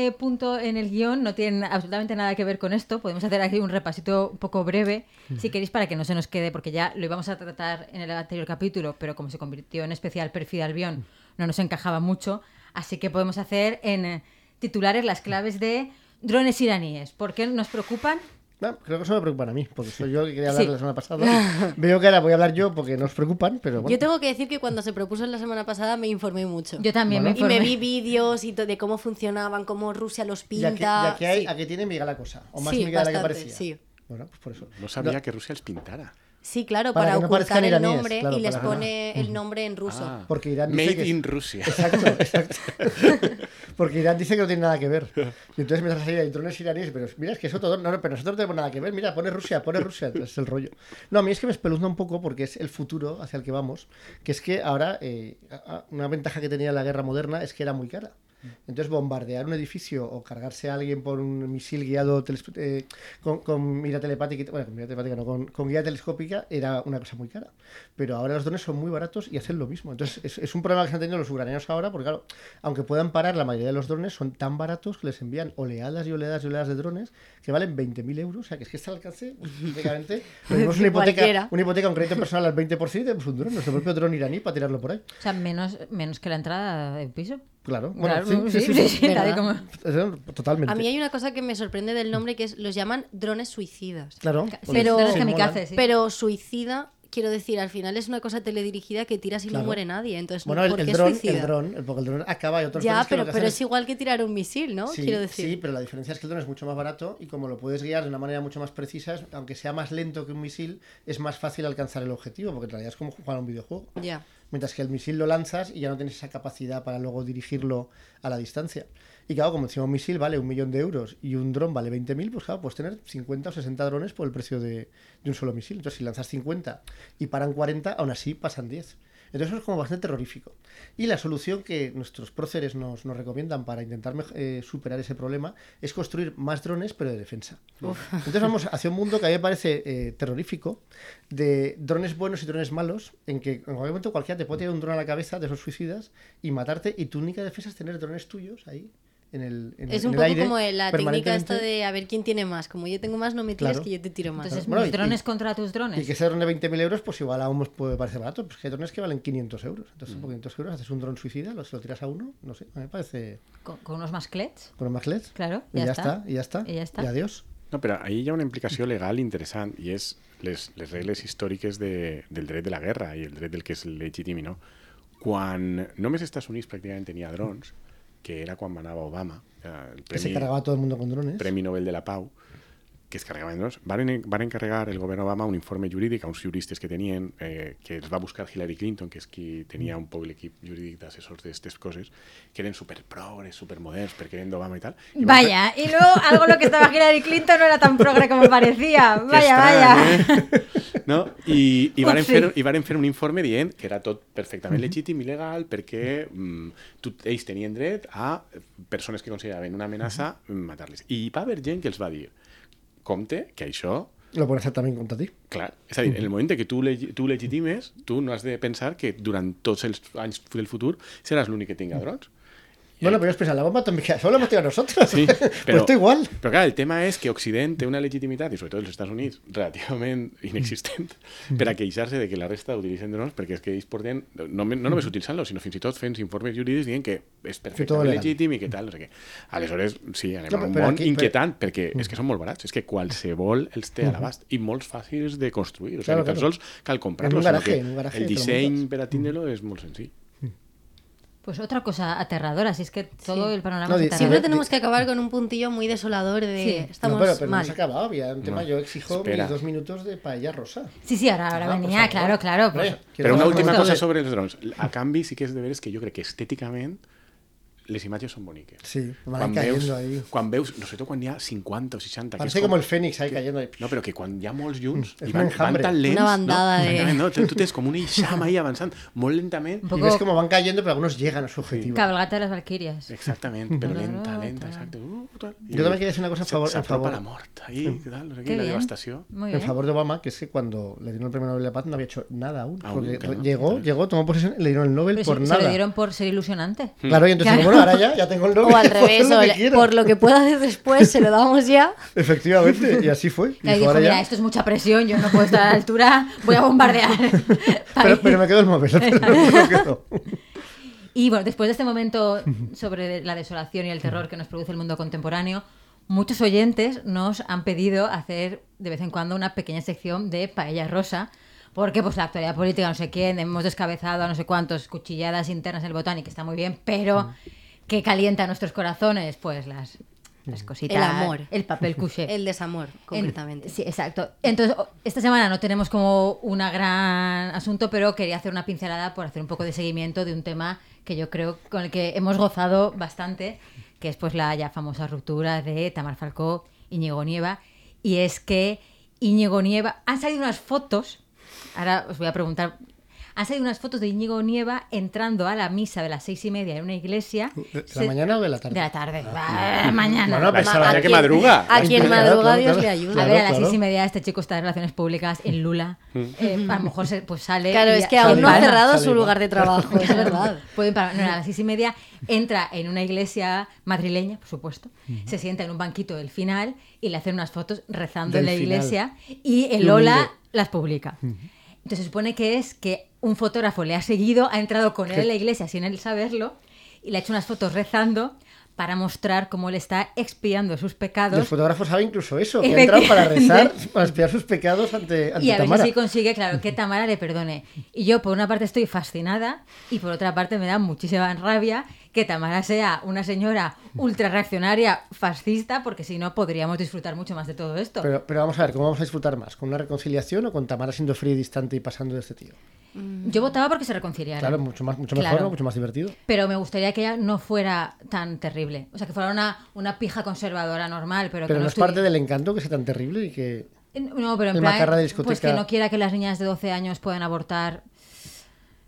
eh, punto en el guion no tiene absolutamente nada que ver con esto. Podemos hacer aquí un repasito un poco breve, si queréis, para que no se nos quede, porque ya lo íbamos a tratar en el anterior capítulo, pero como se convirtió en especial Perfil Albión, no nos encajaba mucho. Así que podemos hacer en eh, titulares las claves de drones iraníes. ¿Por qué nos preocupan? No, creo que eso me preocupa a mí, porque soy yo el que quería hablar Sí. la semana pasada. Veo que ahora voy a hablar yo porque nos preocupan, pero bueno. Yo tengo que decir que cuando se propuso la semana pasada me informé mucho. Yo también Bueno. me y me informé. vi vídeos y de cómo funcionaban, cómo Rusia los pinta. aquí, y aquí hay, sí. aquí tiene Miguel la cosa, o más Sí, Miguel la que parecía. sí. Bueno, pues por eso. No sabia que Rússia els pintara. Sí, claro, Para para, no ocultar el iraníes, nombre claro, y les pone el nombre en ruso. Ah, Porque Irán dice Made que es- in Russia. Exacto, exacto. Porque Irán dice que no tiene nada que ver. Y entonces mientras así hay drones iraníes, pero mira, es que eso todo. No, no, pero nosotros no tenemos nada que ver. Mira, pone Rusia, pone Rusia. Es el rollo. No, a mí es que me espeluzna un poco porque es el futuro hacia el que vamos. Que es que ahora, eh, una ventaja que tenía la guerra moderna es que era muy cara. Entonces, bombardear un edificio o cargarse a alguien por un misil guiado eh, con, con mira telepática, bueno, con mira telepática no, con, con guía telescópica era una cosa muy cara. Pero ahora los drones son muy baratos y hacen lo mismo. Entonces, es, es un problema que están teniendo los ucranianos ahora, porque claro, aunque puedan parar, la mayoría de los drones son tan baratos que les envían oleadas y oleadas y oleadas de drones que valen 20.000 euros. O sea, que es que está al alcance, prácticamente. Tenemos una hipoteca, una hipoteca, un crédito personal al 20% y tenemos un dron, nuestro propio dron iraní para tirarlo por ahí. O sea, menos, menos que la entrada del piso. Claro, bueno, Claro, sí, sí, sí, Totalmente. A mí hay una cosa que me sorprende del nombre que es los llaman drones suicidas. Claro. Porque pero- kamikaze, suicida, quiero decir, al final es una cosa teledirigida que tiras y Claro. no muere nadie. Entonces, Bueno, el, ¿por el dron, el dron, porque el dron acaba y otros ya, drones que lo pero, que pero es igual que tirar un misil, ¿no? Sí, quiero decir. sí, pero la diferencia es que el dron es mucho más barato y como lo puedes guiar de una manera mucho más precisa, aunque sea más lento que un misil, es más fácil alcanzar el objetivo, porque en realidad es como jugar a un videojuego. Ya. Mientras que el misil lo lanzas y ya no tienes esa capacidad para luego dirigirlo a la distancia. Y claro, como encima un misil vale un millón de euros y un dron vale 20.000, pues claro, puedes tener 50 o 60 drones por el precio de, de un solo misil. Entonces, si lanzas 50 y paran 40, aún así pasan 10. Entonces, eso es como bastante terrorífico. Y la solución que nuestros próceres nos, nos recomiendan para intentar eh, superar ese problema es construir más drones, pero de defensa. Entonces, vamos hacia un mundo que a mí me parece eh, terrorífico, de drones buenos y drones malos, en que en cualquier momento cualquiera te puede tirar un dron a la cabeza de esos suicidas y matarte, y tu única defensa es tener drones tuyos ahí. En el, en, Es en un el poco aire, como la técnica esta de a ver quién tiene más. Como yo tengo más, no me tiras Claro. que yo te tiro más. Entonces, Bueno, mis y- drones y- contra tus drones. Y que ese dron de 20.000 euros, pues igual aún nos puede parecer barato. Pues que hay drones que valen 500 euros. Entonces, por 500 euros haces un dron suicida, lo, se lo tiras a uno, no sé, a mí me parece Con, con unos masclets. con un más LEDs. Claro, Y ya ya, está. está. y ya está. I ja està. Y adiós. No, però ahir hi ha una implicació legal interessant i és les, les regles històriques de, del dret de la guerra i el dret del que és legítim i no. Quan només als Estats Units pràcticament tenia drons, que era quan manava Obama, el Que se cargaba a todo el mundo con drones. Premi Nobel de la Pau, que es cargaven drons, van, van encarregar el govern Obama un informe jurídic a uns juristes que tenien, eh, que els va buscar Hillary Clinton, que és qui tenia un poc l'equip jurídic d'assessors d'aquestes coses, que eren superprogres, supermoderns, perquè eren d'Obama i tal. I van Vaya, y luego algo lo que estaba Hillary Clinton no era tan progre como parecía. Vaya, estrany, vaya. eh? No? I, i, varen Upsi. fer, I varen fer un informe dient que era tot perfectament legítim i legal perquè mm, tu, ells tenien dret a persones que consideraven una amenaça matar-les. I va haver gent que els va dir compte que això Lo hacer también contra ti. Clar, és a dir, en el moment que tu, legi tu legitimes, tu no has de pensar que durant tots els anys del futur seràs l'únic que tinga drons. Bueno, pero es pensar, la bomba también, solo la hemos tirado nosotros. Sí, pues però, esto igual. Però clar, el tema és que Occident té una legitimitat, i sobretot els Estats Units, relativament inexistent, per a queixar-se de que la resta utilitzen drons, perquè és que ells porten, no, no només utilitzant-los, sinó fins i tot fent informes jurídics dient que és tot perfectament legítim i que tal, no sé què. Aleshores, sí, anem No, a un món aquí- inquietant, perquè és que són molt barats, és que qualsevol els té a l'abast, i molt fàcils de construir, o sigui, Claro, tan claro. sols cal comprar-los, el disseny per a tindre-lo és molt senzill. Pues otra cosa aterradora, si es que todo Sí. el panorama No, es di- aterrador. Siempre tenemos que acabar con un puntillo muy desolador de Sí. estamos no, pero, pero no mal. se ha acabado. Había un tema, No. yo exijo Espera. mis dos minutos de paella rosa. Sí, sí, ahora, ahora Ah, venía, claro, claro. Pues, Però una última cosa de- sobre els drons. A canvi, sí que és de veres que jo crec que estèticament les imatges són boniques. Sí, van quan veus, cayendo ahí. quan veus, no sé quan hi ha 50 o 60, que Parece és como el Fénix ahí cayendo ahí. No, però que quan hi ha molts junts Mm, i van, tan lents... Una bandada no? de- No? Tu, tu tens com un eixam ahí avançant molt lentament. poco ves cómo van cayendo, pero algunos llegan a su objetivo. cabalgata de las Valquirias. Exactament, però lenta, lenta, exacte. Uh, tal. I Jo també queria decir una cosa a favor- S'apropa la mort ahí, què tal, no sé Qué la devastació. En favor de Obama, que es que cuando le dieron el premio Nobel de la Paz no había hecho nada aún. Aún, porque claro. llegó, Claro. llegó, tomó posesión y le dieron el Nobel Pero por sí, se nada. lo dieron por ser ilusionante. Claro, y entonces, Claro. Bueno, ahora ya, ya tengo el Nobel. O al revés, o por lo que pueda hacer después, se lo damos ya. Efectivamente, y así fue. Y Dijo, ahora mira, ya- esto es mucha presión, yo no puedo estar a la altura, voy a bombardear. pero, pero me quedo el pero me quedo. Y bueno, después de este momento sobre la desolación y el terror que nos produce el mundo contemporáneo, muchos oyentes nos han pedido hacer de vez en cuando una pequeña sección de paella rosa, porque pues la actualidad política, no sé quién, hemos descabezado a no sé cuántos cuchilladas internas en el botánico, está muy bien, pero que calienta nuestros corazones, pues las, las cositas. El amor. El papel couché. El desamor, En- concretamente. sí, exacto. Entonces, esta semana no tenemos como una gran asunto, pero quería hacer una pincelada por hacer un poco de seguimiento de un tema que yo creo con el que hemos gozado bastante, que es pues la ya famosa ruptura de Tamar Falcó, Íñigo Nieva. Y es que Íñigo Nieva... Han salido unas fotos, ahora os voy a preguntar... Han salido unas fotos de Íñigo Nieva entrando a la misa de las seis y media en una iglesia. ¿De la Se- mañana o de la tarde? De la tarde. Ah, mañana. Bueno, pues, Pensaba a ya que madruga. A quien madruga, claro, Dios claro. le ayuda. a ver, a las claro. seis y media este chico está de relaciones públicas en Lula. Eh, a lo mejor se, pues sale. Claro, y es que aún no ha cerrado su lugar de trabajo, es verdad. Pueden parar. No, a las seis y media entra en una iglesia madrileña, por supuesto, se sienta en un banquito del final y le hacen unas fotos rezando Del en la final. iglesia y el humilde. las publica. Entonces se supone que es que un fotógrafo le ha seguido, ha entrado con él en la iglesia sin él saberlo y le ha hecho unas fotos rezando para mostrar cómo él está expiando sus Y el pecados fotógrafo sabe incluso eso, que ha entrado para rezar, para espiar sus pecados ante, ante y a ver si consigue, claro, que Tamara le perdone. Y yo, por una parte, estoy fascinada y por otra parte, me da muchísima rabia que Tamara sea una señora ultra reaccionaria, fascista, porque si no, podríamos disfrutar mucho más de todo esto. Pero, pero vamos a ver, ¿cómo vamos a disfrutar más? ¿Con una reconciliación o con Tamara siendo fría y distante y pasando de este tío? Yo votaba porque se reconciliara. Claro, mucho, más, mucho mejor, Claro. ¿no? mucho más divertido. Pero me gustaría que ella no fuera tan terrible. O sea, que fuera una, una pija conservadora normal, pero, Pero que no no es parte del encanto que sea tan terrible y que... No, pero en el plan, pues discoteca. que no quiera que las niñas de 12 años puedan abortar.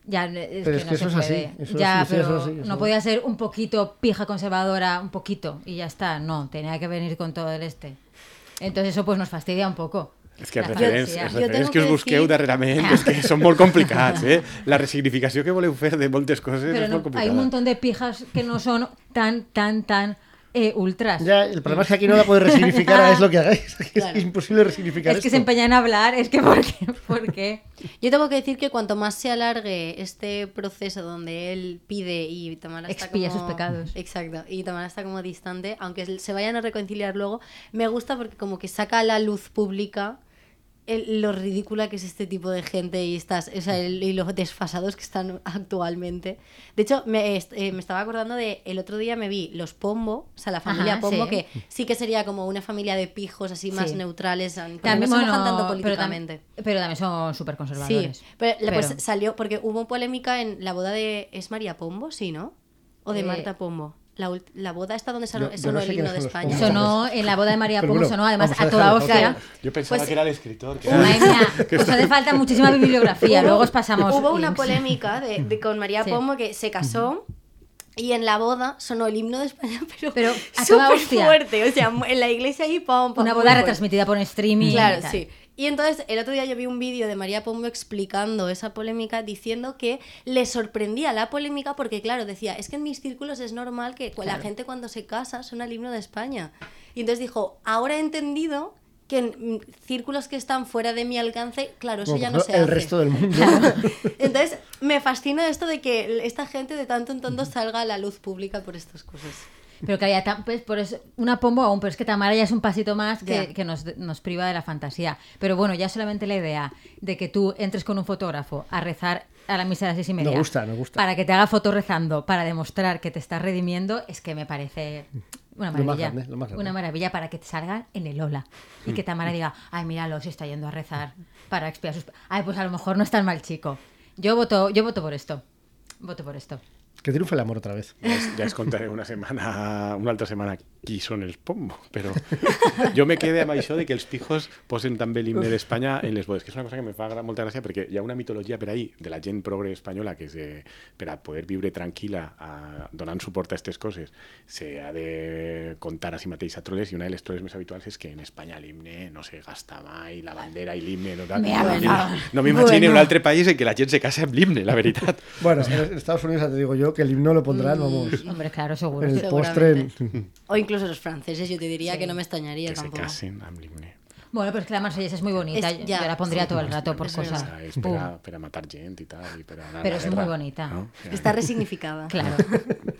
Ya, es Pero que es no que se eso es así, eso ya, pero eso sí, eso- no podía ser un poquito pija conservadora, un poquito, y ya está. No, tenía que venir con todo el este. Entonces eso pues nos fastidia un poco. És que referents, els referents que us que busqueu decir- darrerament és que són molt complicats, eh? La resignificació que voleu fer de moltes coses Pero és no- molt hay complicada. un montón de pijas que no son tan, tan, tan eh, ultras. Ya, el problema es que aquí no la puedes resignificar, hagáis lo que hagáis. Es Claro. imposible resignificar es que esto. se empeñan en hablar, es que ¿por qué? ¿Por qué? Yo tengo que decir que cuanto más se alargue este proceso donde él pide y Tamara está Expía como... sus pecados. Exacto, y Tamara está como distante, aunque se vayan a reconciliar luego, me gusta porque como que saca a la luz pública el- lo ridícula que es este tipo de gente y estas o sea, el- y los desfasados que están actualmente. De hecho, me, eh, me estaba acordando de el otro día me vi los Pombo, o sea, la familia Ajá, Pombo, sí. que sí que sería como una familia de pijos así más Sí. neutrales, También, no se bueno, tanto pero, tam- políticamente. pero también son súper conservadores. Sí, pero, pues salió porque hubo polémica en la boda de es María Pombo, sí, ¿no? O de Eh, Marta Pombo. La, la boda esta donde sonó, Yo- yo no el himno de España. Sonó en la boda de María Pombo, bueno, sonó además a a toda hostia. claro. Jo pensava Pues- que era l'escriptor. Que Madre era... mía, os hace falta muchísima bibliografía. Hubo- Luego os pasamos. Hubo una polémica de, de- con María Sí. Pombo que se casó y en la boda sonó el himno de España, pero, Pero a toda hostia. fuerte. O sea, en la iglesia ahí, pom, pom, Una boda retransmitida por streaming. y Claro, tal. Y entonces el otro día yo vi un vídeo de María Pombo explicando esa polémica diciendo que le sorprendía la polémica porque, claro, decía, es que en mis círculos es normal que la gente cuando se casa suena el himno de España. Y entonces dijo, ahora he entendido que en mm, círculos que están fuera de mi alcance, claro, eso ya no se el hace. resto del mundo. Entonces me fascina esto de que esta gente de tanto en tanto salga a la luz pública por estas cosas. Pero que haya tan- pues, por eso, una pombo aún, pero es que Tamara ya es un pasito más que, que nos, nos priva de la fantasía. Pero bueno, ya solamente la idea de que tú entres con un fotógrafo a rezar a la misa de las seis y media. gusta, me gusta. Para que te haga foto rezando, para demostrar que te estás redimiendo, es que me parece una Lo más maravilla. grande, lo más grande. Una maravilla para que te salga en el Ola. Y que Tamara diga, ay, míralo, se está yendo a rezar para expiar sus... Ay, pues a lo mejor no es tan mal chico. Yo voto, yo voto por esto. Voto por esto. Que triunfe el amor otra vez. Ja es contaré una setmana, una altra setmana qui són els pombo, però jo me quedé amb això de que els pijos posen també l'himne d'Espanya en les bodes, que és una cosa que me fa molta gràcia perquè hi ha una mitologia per ahí de la gent progre espanyola que és de, per a poder viure tranquil·la a, donant suport a aquestes coses se ha de contar a si mateix a troles i una de les troles més habituals és que en Espanya l'himne no se gasta mai, la bandera i l'himne no, tal. Besado. no m'imagino Bueno. un altre país en què la gent se casa amb l'himne, la veritat. Bueno, en Estados Unidos ya te digo yo que el himno lo pondrán, vamos, Hombre, claro, seguro. en el postre. en- O incluso los franceses, yo te diría Sí. que no me extrañaría Que se tampoco. casen amb l'himne. Bueno, pero es que la marsellesa es muy bonita. Es- yo- ya. yo la pondría todo el rato por Es cosas. O sea, és per Pum. a, per a matar gent i tal. I per a anar a Pero la es muy guerra, bonita. No? Está resignificada. Claro,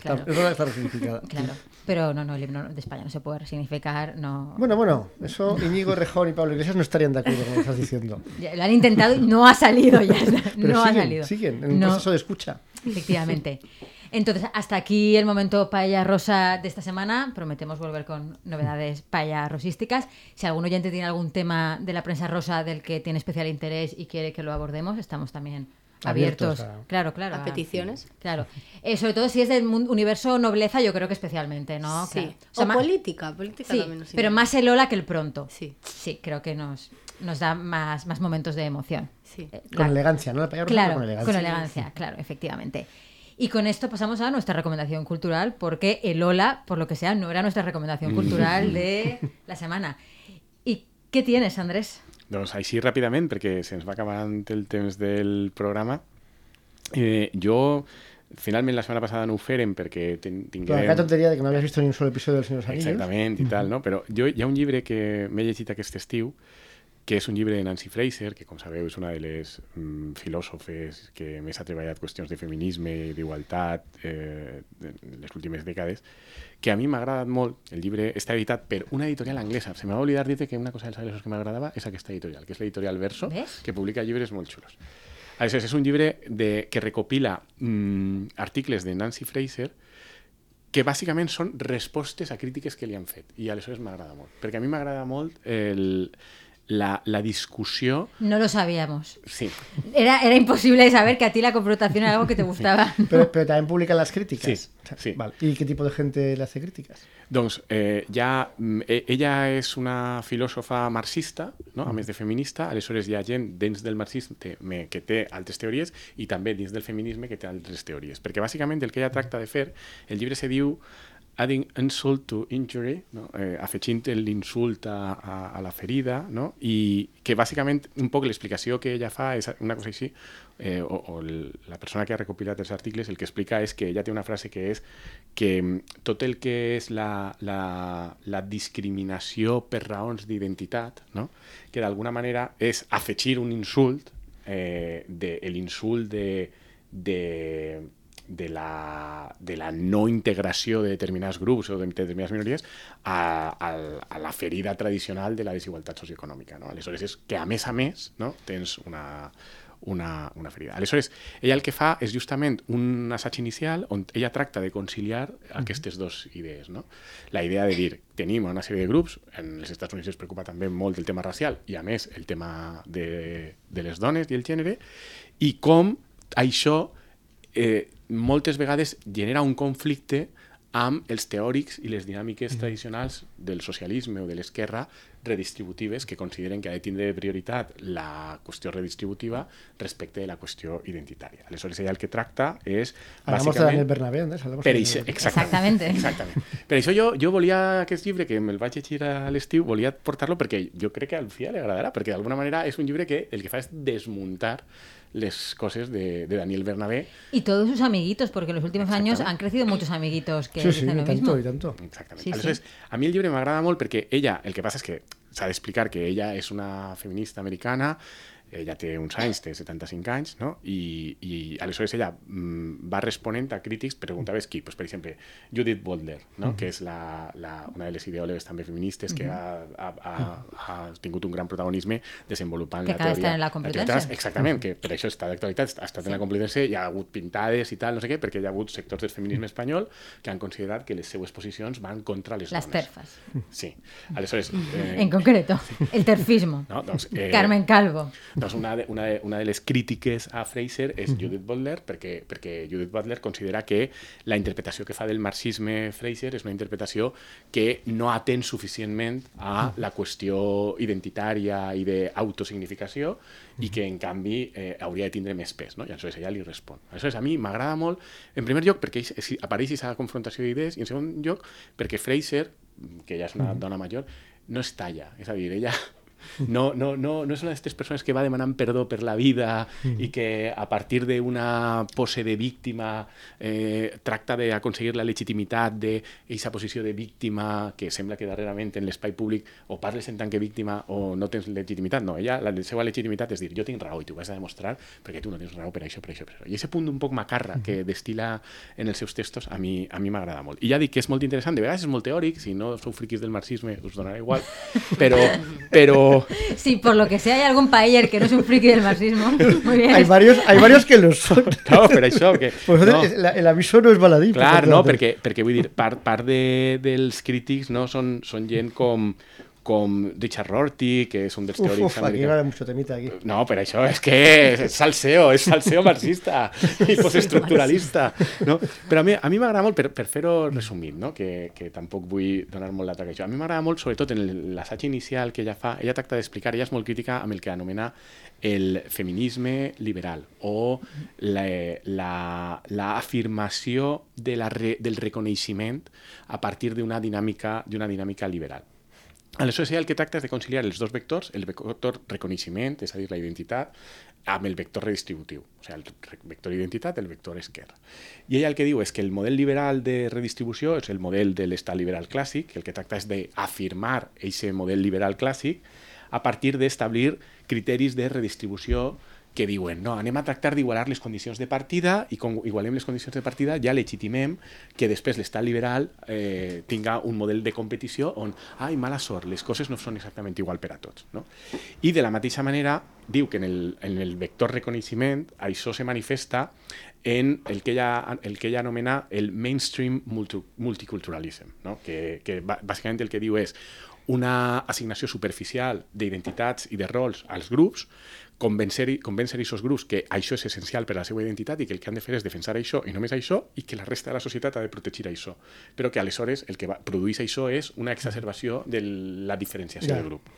claro, Es verdad que está resignificada. claro. Pero no, no, el himno de España no se puede resignificar. No. Bueno, bueno, eso Íñigo Rejón y Pablo Iglesias no estarían de acuerdo con lo que estás diciendo. Ya Lo han intentado y no ha salido ya. Pero no ha siguen, salido. siguen en un No, proceso de escucha. Efectivamente. Entonces, hasta aquí el momento paella rosa de esta semana. Prometemos volver con novedades paella rosísticas. Si algún oyente tiene algún tema de la prensa rosa del que tiene especial interés y quiere que lo abordemos, estamos también abiertos. Abiertos a- Claro, claro. A peticiones. Claro. Eh, sobre todo si es del universo nobleza, yo creo que especialmente, ¿no? Sí. Claro. O, O sea, política, política sí, también. pero más el hola que el pronto. Sí. Sí, creo que nos, nos da más, más momentos de emoción. Sí. Eh, Con la- elegancia, ¿no? La Claro, con con elegancia. elegancia. claro, efectivamente. Y con esto pasamos a nuestra recomendación cultural, porque el hola, por lo que sea, no era nuestra recomendación cultural de la semana. ¿Y qué tienes, Andrés? Doncs així ràpidament, perquè se'ns va acabant el temps del programa. Eh, jo, finalment, la setmana passada no ho fèrem perquè ten, Claro, tinguem... tontería de que no habías visto ni un solo episodio del Señor de los Anillos. Exactament, i tal, no? Però jo, hi ha un llibre que m'he llegit aquest estiu, que és un llibre de Nancy Fraser, que com sabeu és una de les mm, filòsofes que més ha treballat qüestions de feminisme d'igualtat eh, en les últimes dècades, que a mi m'ha agradat molt. El llibre està editat per una editorial anglesa. Se m'ha oblidat dir que una cosa dels anglesos que m'agradava és aquesta editorial, que és l'editorial Verso, ¿Ves? que publica llibres molt xulos. Aleshores, és un llibre de, que recopila mm, articles de Nancy Fraser que bàsicament són respostes a crítiques que li han fet. I aleshores m'agrada molt. Perquè a mi m'agrada molt el, la, la discussió... No lo sabíamos. Sí, Era, era imposible saber que a ti la confrontación era algo que te gustaba. Pero, pero también publican las críticas. Sí, O sea, sí. Vale. ¿Y qué tipo de gente le hace críticas? doncs eh, ja, mm, eh, ella és una filòsofa marxista, no? a més de feminista, aleshores hi ha gent dins del marxisme que té altres teories i també dins del feminisme que té altres teories. Perquè bàsicament el que ella tracta de fer, el llibre se diu adding insult to injury, no? eh, afegint l'insult a, a, a la ferida, no? i que bàsicament un poc l'explicació que ella fa és una cosa així, eh, o, o el, la persona que ha recopilat els articles el que explica és que ella té una frase que és que mm, tot el que és la, la, la discriminació per raons d'identitat, no? que d'alguna manera és afegir un insult, eh, de, l'insult de, de, de la, de la no integració de determinats grups o de determinades minories a, a, a la ferida tradicional de la desigualtat socioeconòmica. No? Aleshores, és que a més a més no? tens una, una, una ferida. Aleshores, ella el que fa és justament un assaig inicial on ella tracta de conciliar aquestes dues idees. No? La idea de dir, tenim una sèrie de grups, en els Estats Units es preocupa també molt el tema racial i a més el tema de, de les dones i el gènere, i com això eh, moltes vegades genera un conflicte amb els teòrics i les dinàmiques tradicionals del socialisme o de l'esquerra redistributives que consideren que ha de tindre prioritat la qüestió redistributiva respecte de la qüestió identitària. Aleshores, ella el que tracta és, Hablamos de Daniel Bernabé, Andrés. hablamos per de això, Daniel Bernabé. Exactamente. Exactament. Per això jo, jo volia aquest llibre, que me'l vaig llegir a l'estiu, volia portar-lo perquè jo crec que a Lucía li agradarà, perquè d'alguna manera és un llibre que el que fa és desmuntar les coses de, de Daniel Bernabé. Y todos sus amiguitos, porque en los últimos años han crecido muchos amiguitos que Sí, sí, dicen y lo tanto, mismo. y tanto. Exactament. Sí, sí. Aleshores, a mi el llibre m'agrada molt perquè ella, el que passa és que s'ha d'explicar que ella és una feminista americana, ella té uns anys, té 75 anys, no? I, i aleshores ella mm, va responent a crítics, preguntaves qui? Pues, per exemple, Judith Butler, no? que és la, la, una de les ideòlogues també feministes que ha, ha, ha, ha tingut un gran protagonisme desenvolupant Que la teoria. d'estar en la Complutense. trans. Exactament, que per això està d'actualitat, ha estat en la Complutense, hi ha hagut pintades i tal, no sé què, perquè hi ha hagut sectors del feminisme espanyol que han considerat que les seues posicions van contra les Las dones. terfas. Sí. Aleshores, eh, En concreto, el terfismo. no, doncs, eh, Carmen Calvo. Doncs una, de, una, de, una de les crítiques a Fraser és Judith Butler, perquè, perquè Judith Butler considera que la interpretació que fa del marxisme Fraser és una interpretació que no atén suficientment a la qüestió identitària i d'autosignificació i que, en canvi, eh, hauria de tindre més pes. No? I aleshores ella li respon. Aleshores, a mi m'agrada molt, en primer lloc, perquè apareix aquesta confrontació d'idees, i en segon lloc, perquè Fraser, que ja és una dona major, no es talla. És a dir, ella no, no, no, no és una d'aquestes persones que va demanant perdó per la vida i que a partir d'una pose de víctima eh, tracta d'aconseguir la legitimitat d'aquesta posició de víctima que sembla que darrerament en l'espai públic o parles en tant que víctima o no tens legitimitat. No, ella, la seva legitimitat és dir, jo tinc raó i t'ho vas a demostrar perquè tu no tens raó per això, per això, per això. I aquest punt un poc macarra que destila en els seus textos a mi, a mi m'agrada molt. I ja dic que és molt interessant, de vegades és molt teòric, si no sou friquis del marxisme us donarà igual, però, però, Si por lo que sea hay algún paella que no es un friki del marxismo, muy bien. Hay varios, hay varios que lo son. Claro, per això, que... Pues no, el, el aviso no es baladí. clar, per no, perquè, perquè vull dir, part, part de, dels crítics no, són, són gent com com Richard Rorty, que és un dels Uf, teòrics uf, aquí va haver mucho temita aquí. No, però això és que és salseo, és salseo marxista i postestructuralista. No? Però a mi a mi m'agrada molt, per, per fer-ho resumit, no? que, que tampoc vull donar molt l'atac a això, a mi m'agrada molt, sobretot en l'assaig inicial que ella fa, ella tracta d'explicar, ella és molt crítica amb el que anomena el feminisme liberal o la, la, la afirmació de la re, del reconeixement a partir d'una dinàmica, d'una dinàmica liberal. Aleshores, el que tracta és de conciliar els dos vectors, el vector reconeixement, és a dir, la identitat, amb el vector redistributiu, o sigui, el vector identitat, el vector esquerra. I ella el que diu és que el model liberal de redistribució és el model de l'estat liberal clàssic, que el que tracta és d'afirmar aquest model liberal clàssic a partir d'establir criteris de redistribució que diuen, no, anem a tractar d'igualar les condicions de partida i com igualem les condicions de partida ja legitimem que després l'estat liberal eh, tinga un model de competició on, ai, mala sort, les coses no són exactament igual per a tots. No? I de la mateixa manera diu que en el, en el vector reconeixement això se manifesta en el que ella, el que ella anomena el mainstream multi, multiculturalism, no? que, que bàsicament el que diu és una assignació superficial d'identitats i de rols als grups, convèncer-hi convèncer aquests grups que això és essencial per a la seva identitat i que el que han de fer és defensar això i només això i que la resta de la societat ha de protegir això. Però que aleshores el que va, produeix això és una exacerbació de la diferenciació Ja. de grup.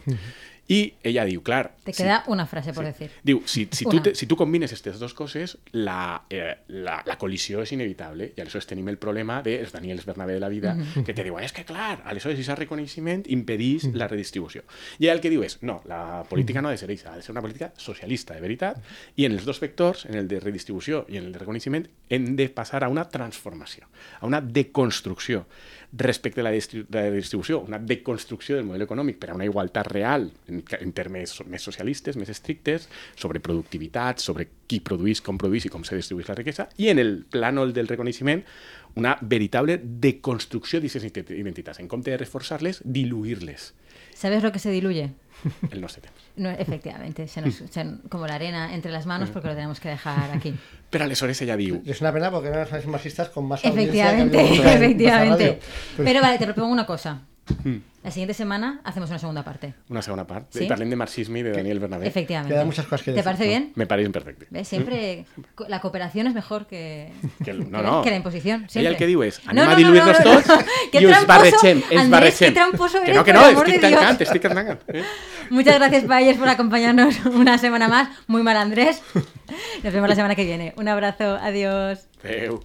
I ella diu, clar... Te si- queda una frase por decir. Diu, si, si, tu, Una. te, si tu combines aquestes dues coses, la, eh, la, la col·lisió és inevitable. I aleshores tenim el problema dels Daniels Bernabé de la vida, que te diuen, és que clar, aleshores aquest reconeixement impedís la redistribució. I ell el que diu és, no, la política no ha de ser això, ha de ser una política socialista, de veritat, i en els dos vectors, en el de redistribució i en el de reconeixement, hem de passar a una transformació, a una deconstrucció respecte a la, la distribució, una deconstrucció del model econòmic per a una igualtat real en, en termes més socialistes, més estrictes, sobre productivitat, sobre qui produís, com produís i com se distribueix la riquesa, i en el plànol del reconeixement una veritable deconstrucció d'aquestes identitats. En compte de reforçar-les, diluir-les ¿Sabes lo que se diluye? el nostre temps. No, efectivamente, se nos, se- como la arena entre las manos porque lo tenemos que dejar aquí. Però aleshores ella diu, Es una pena porque eran los marxistas con más audiencia que Efectivamente, efectivamente. Radio. Pero vale, te propongo una cosa. Hmm. La siguiente semana hacemos una segunda parte. una segona part, Sí? i parlem de marxisme i de Daniel Bernabé. Efectivamente. Quedan muchas cosas que ¿Te decir, parece ¿no? bien? Me pareix perfecte. ¿Ves? Siempre co- la cooperación es mejor que, Que el- no, que- no. que la imposición. Ella siempre. el que és, No, anem no, a no, diluir-nos no, no, tots i us barregem, ens barregem. que no, que no, estic tancant, estic tancant. Eh? Muchas gracias, Payers, por acompañarnos una semana más. Muy mal, Andrés. Nos vemos la semana que viene. Un abrazo. Adiós. Adéu.